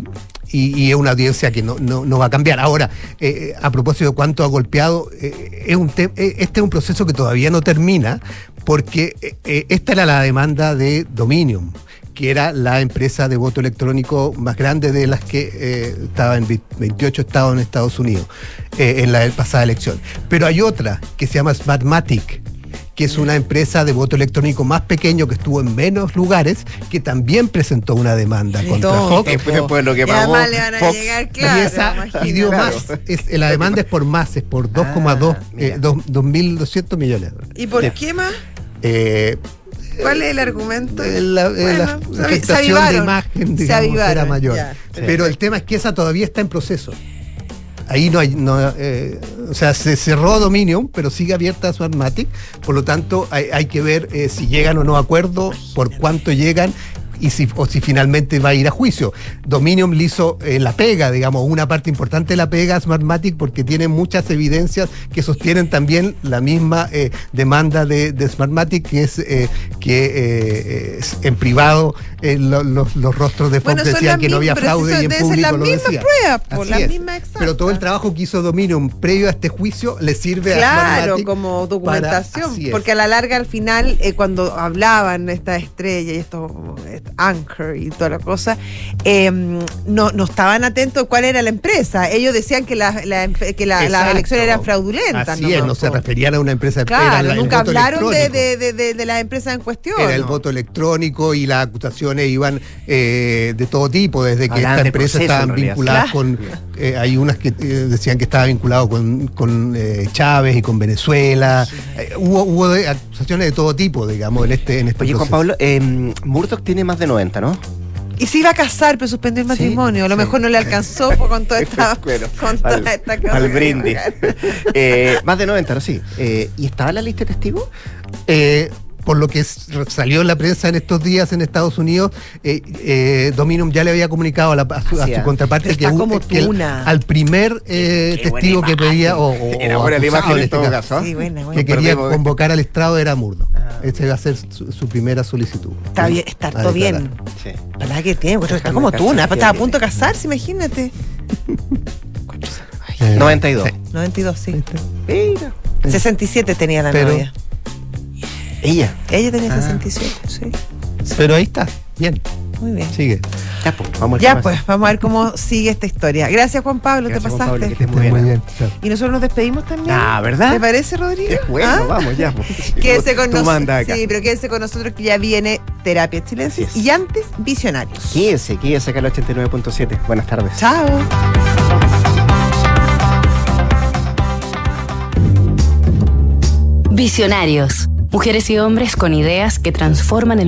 S8: y- es una audiencia que no, no- no va a cambiar. Ahora, eh, a propósito de cuánto ha golpeado, eh, es un te- eh, este es un proceso que todavía no termina porque eh, eh, esta era la demanda de Dominion que era la empresa de voto electrónico más grande de las que eh, estaba en vi- 28 estados en Estados Unidos eh, en la pasada elección. Pero hay otra que se llama Smartmatic, que es una empresa de voto electrónico más pequeño que estuvo en menos lugares, que también presentó una demanda contra Fox.
S2: Después, después lo que
S1: Y
S2: pagó
S1: además le van a
S2: Fox.
S1: llegar,
S8: y
S1: claro.
S8: esa pidió
S2: Claro.
S8: más. Es- la demanda es por más, es por 2,2, eh, dos- 2.200 millones de dólares.
S1: ¿Y por qué más?
S8: Eh,
S1: ¿Cuál es el argumento?
S8: eh, la, eh,
S1: Bueno,
S8: la
S1: se se
S8: afectación de imagen,
S1: Se
S8: digamos, era
S1: avivaron,
S8: mayor.
S1: ya.
S8: Pero el tema es que esa todavía está en proceso. Ahí no hay, no, eh, o sea, se cerró Dominion, pero sigue abierta Smartmatic, por lo tanto hay, hay que ver eh, si llegan o no a acuerdo, por cuánto llegan y si, o si finalmente va a ir a juicio. Dominion le hizo eh, la pega, digamos, una parte importante de la pega a Smartmatic porque tiene muchas evidencias que sostienen también la misma eh, demanda de, de Smartmatic, que es eh, que eh, es- en privado eh, lo- los, los rostros de Fox
S1: Bueno,
S8: decían que no había fraude y en público
S1: las
S8: lo
S1: mismas pruebas,
S8: es.
S1: mismas exactas.
S8: Pero todo el trabajo que hizo Dominion previo a este juicio le sirve a
S1: Claro,
S8: Smartmatic
S1: como
S8: para-
S1: documentación,
S8: es.
S1: porque a la larga al final eh, cuando hablaban esta estrella y esto eh, Anchor y toda la cosa, eh, no, no estaban atentos cuál era la empresa. Ellos decían que, la- la que la- las
S8: Exacto.
S1: elecciones eran fraudulentas.
S8: Así
S1: nomás,
S8: es, no se referían a una empresa
S1: Claro,
S8: la-
S1: nunca hablaron de, de, de, de- de las empresas en cuestión.
S8: Era el
S1: ¿no?
S8: voto electrónico y las acusaciones iban eh, de todo tipo, desde que estas empresas estaban vinculadas
S1: Claro.
S8: con. eh, hay unas que eh, decían que estaba vinculado con, con eh, Chávez y con Venezuela. Eh, hubo hubo acusaciones de todo tipo, digamos, en este, en este
S2: Oye, Juan. Pablo, eh, Murdoch tiene más de 90, ¿no?
S1: Y se iba a casar, pero suspendió el
S2: Sí,
S1: matrimonio. A lo
S2: sí.
S1: mejor no le alcanzó con toda [LAUGHS] esta,
S2: Bueno,
S1: con toda
S2: al-
S1: esta cosa
S2: al brindis. Eh, más de 90, ¿no? Sí. Eh, ¿Y estaba en la lista de testigos?
S8: Eh, por lo que salió en la prensa en estos días en Estados Unidos, eh, eh, Dominion ya le había comunicado a, la- a su, a su contraparte que,
S1: como
S8: que el- al primer eh, testigo que pedía, o, o-
S2: Era buena la imagen en
S8: este
S2: todo
S8: caso,
S2: caso.
S1: Sí, buena, buena.
S8: que quería
S2: Perdemos.
S8: convocar al Estrado era Murdo.
S2: Ah.
S8: Esa iba a ser su, su primera solicitud.
S1: Está bien, está todo bien.
S2: Sí.
S1: ¿Para qué tiene? Pues está
S2: Déjame
S1: como
S2: ya
S1: estaba a punto de casarse, imagínate. [LAUGHS]
S8: Eh,
S2: 92.
S8: sí.
S1: 92, sí.
S2: Mira.
S1: 67 tenía la
S8: Pero-
S1: novia.
S2: Ella.
S1: Ella tenía
S2: Ah.
S1: 67, sí.
S8: Pero ahí está, bien,
S1: Muy bien.
S8: sigue.
S2: Ya, pues, vamos al
S1: Ya pues, vamos a ver cómo sigue esta historia. Gracias Juan Pablo,
S2: Gracias,
S1: te pasaste.
S2: Pablo, que muy
S8: muy
S2: bien.
S1: Y nosotros nos despedimos también.
S2: Ah, ¿verdad?
S1: ¿Te parece, Rodrigo?
S2: Qué bueno,
S1: ¿Ah?
S2: vamos, ya. pues. [LAUGHS]
S1: Quédese con
S2: Tú
S1: nosotros. Sí, pero quédese con nosotros que ya viene Terapia Chilensis
S2: es.
S1: y antes Visionarios.
S2: Quédese, quédese acá al 89.7. Buenas tardes.
S1: Chao.
S9: Visionarios. Mujeres y hombres con ideas que transforman el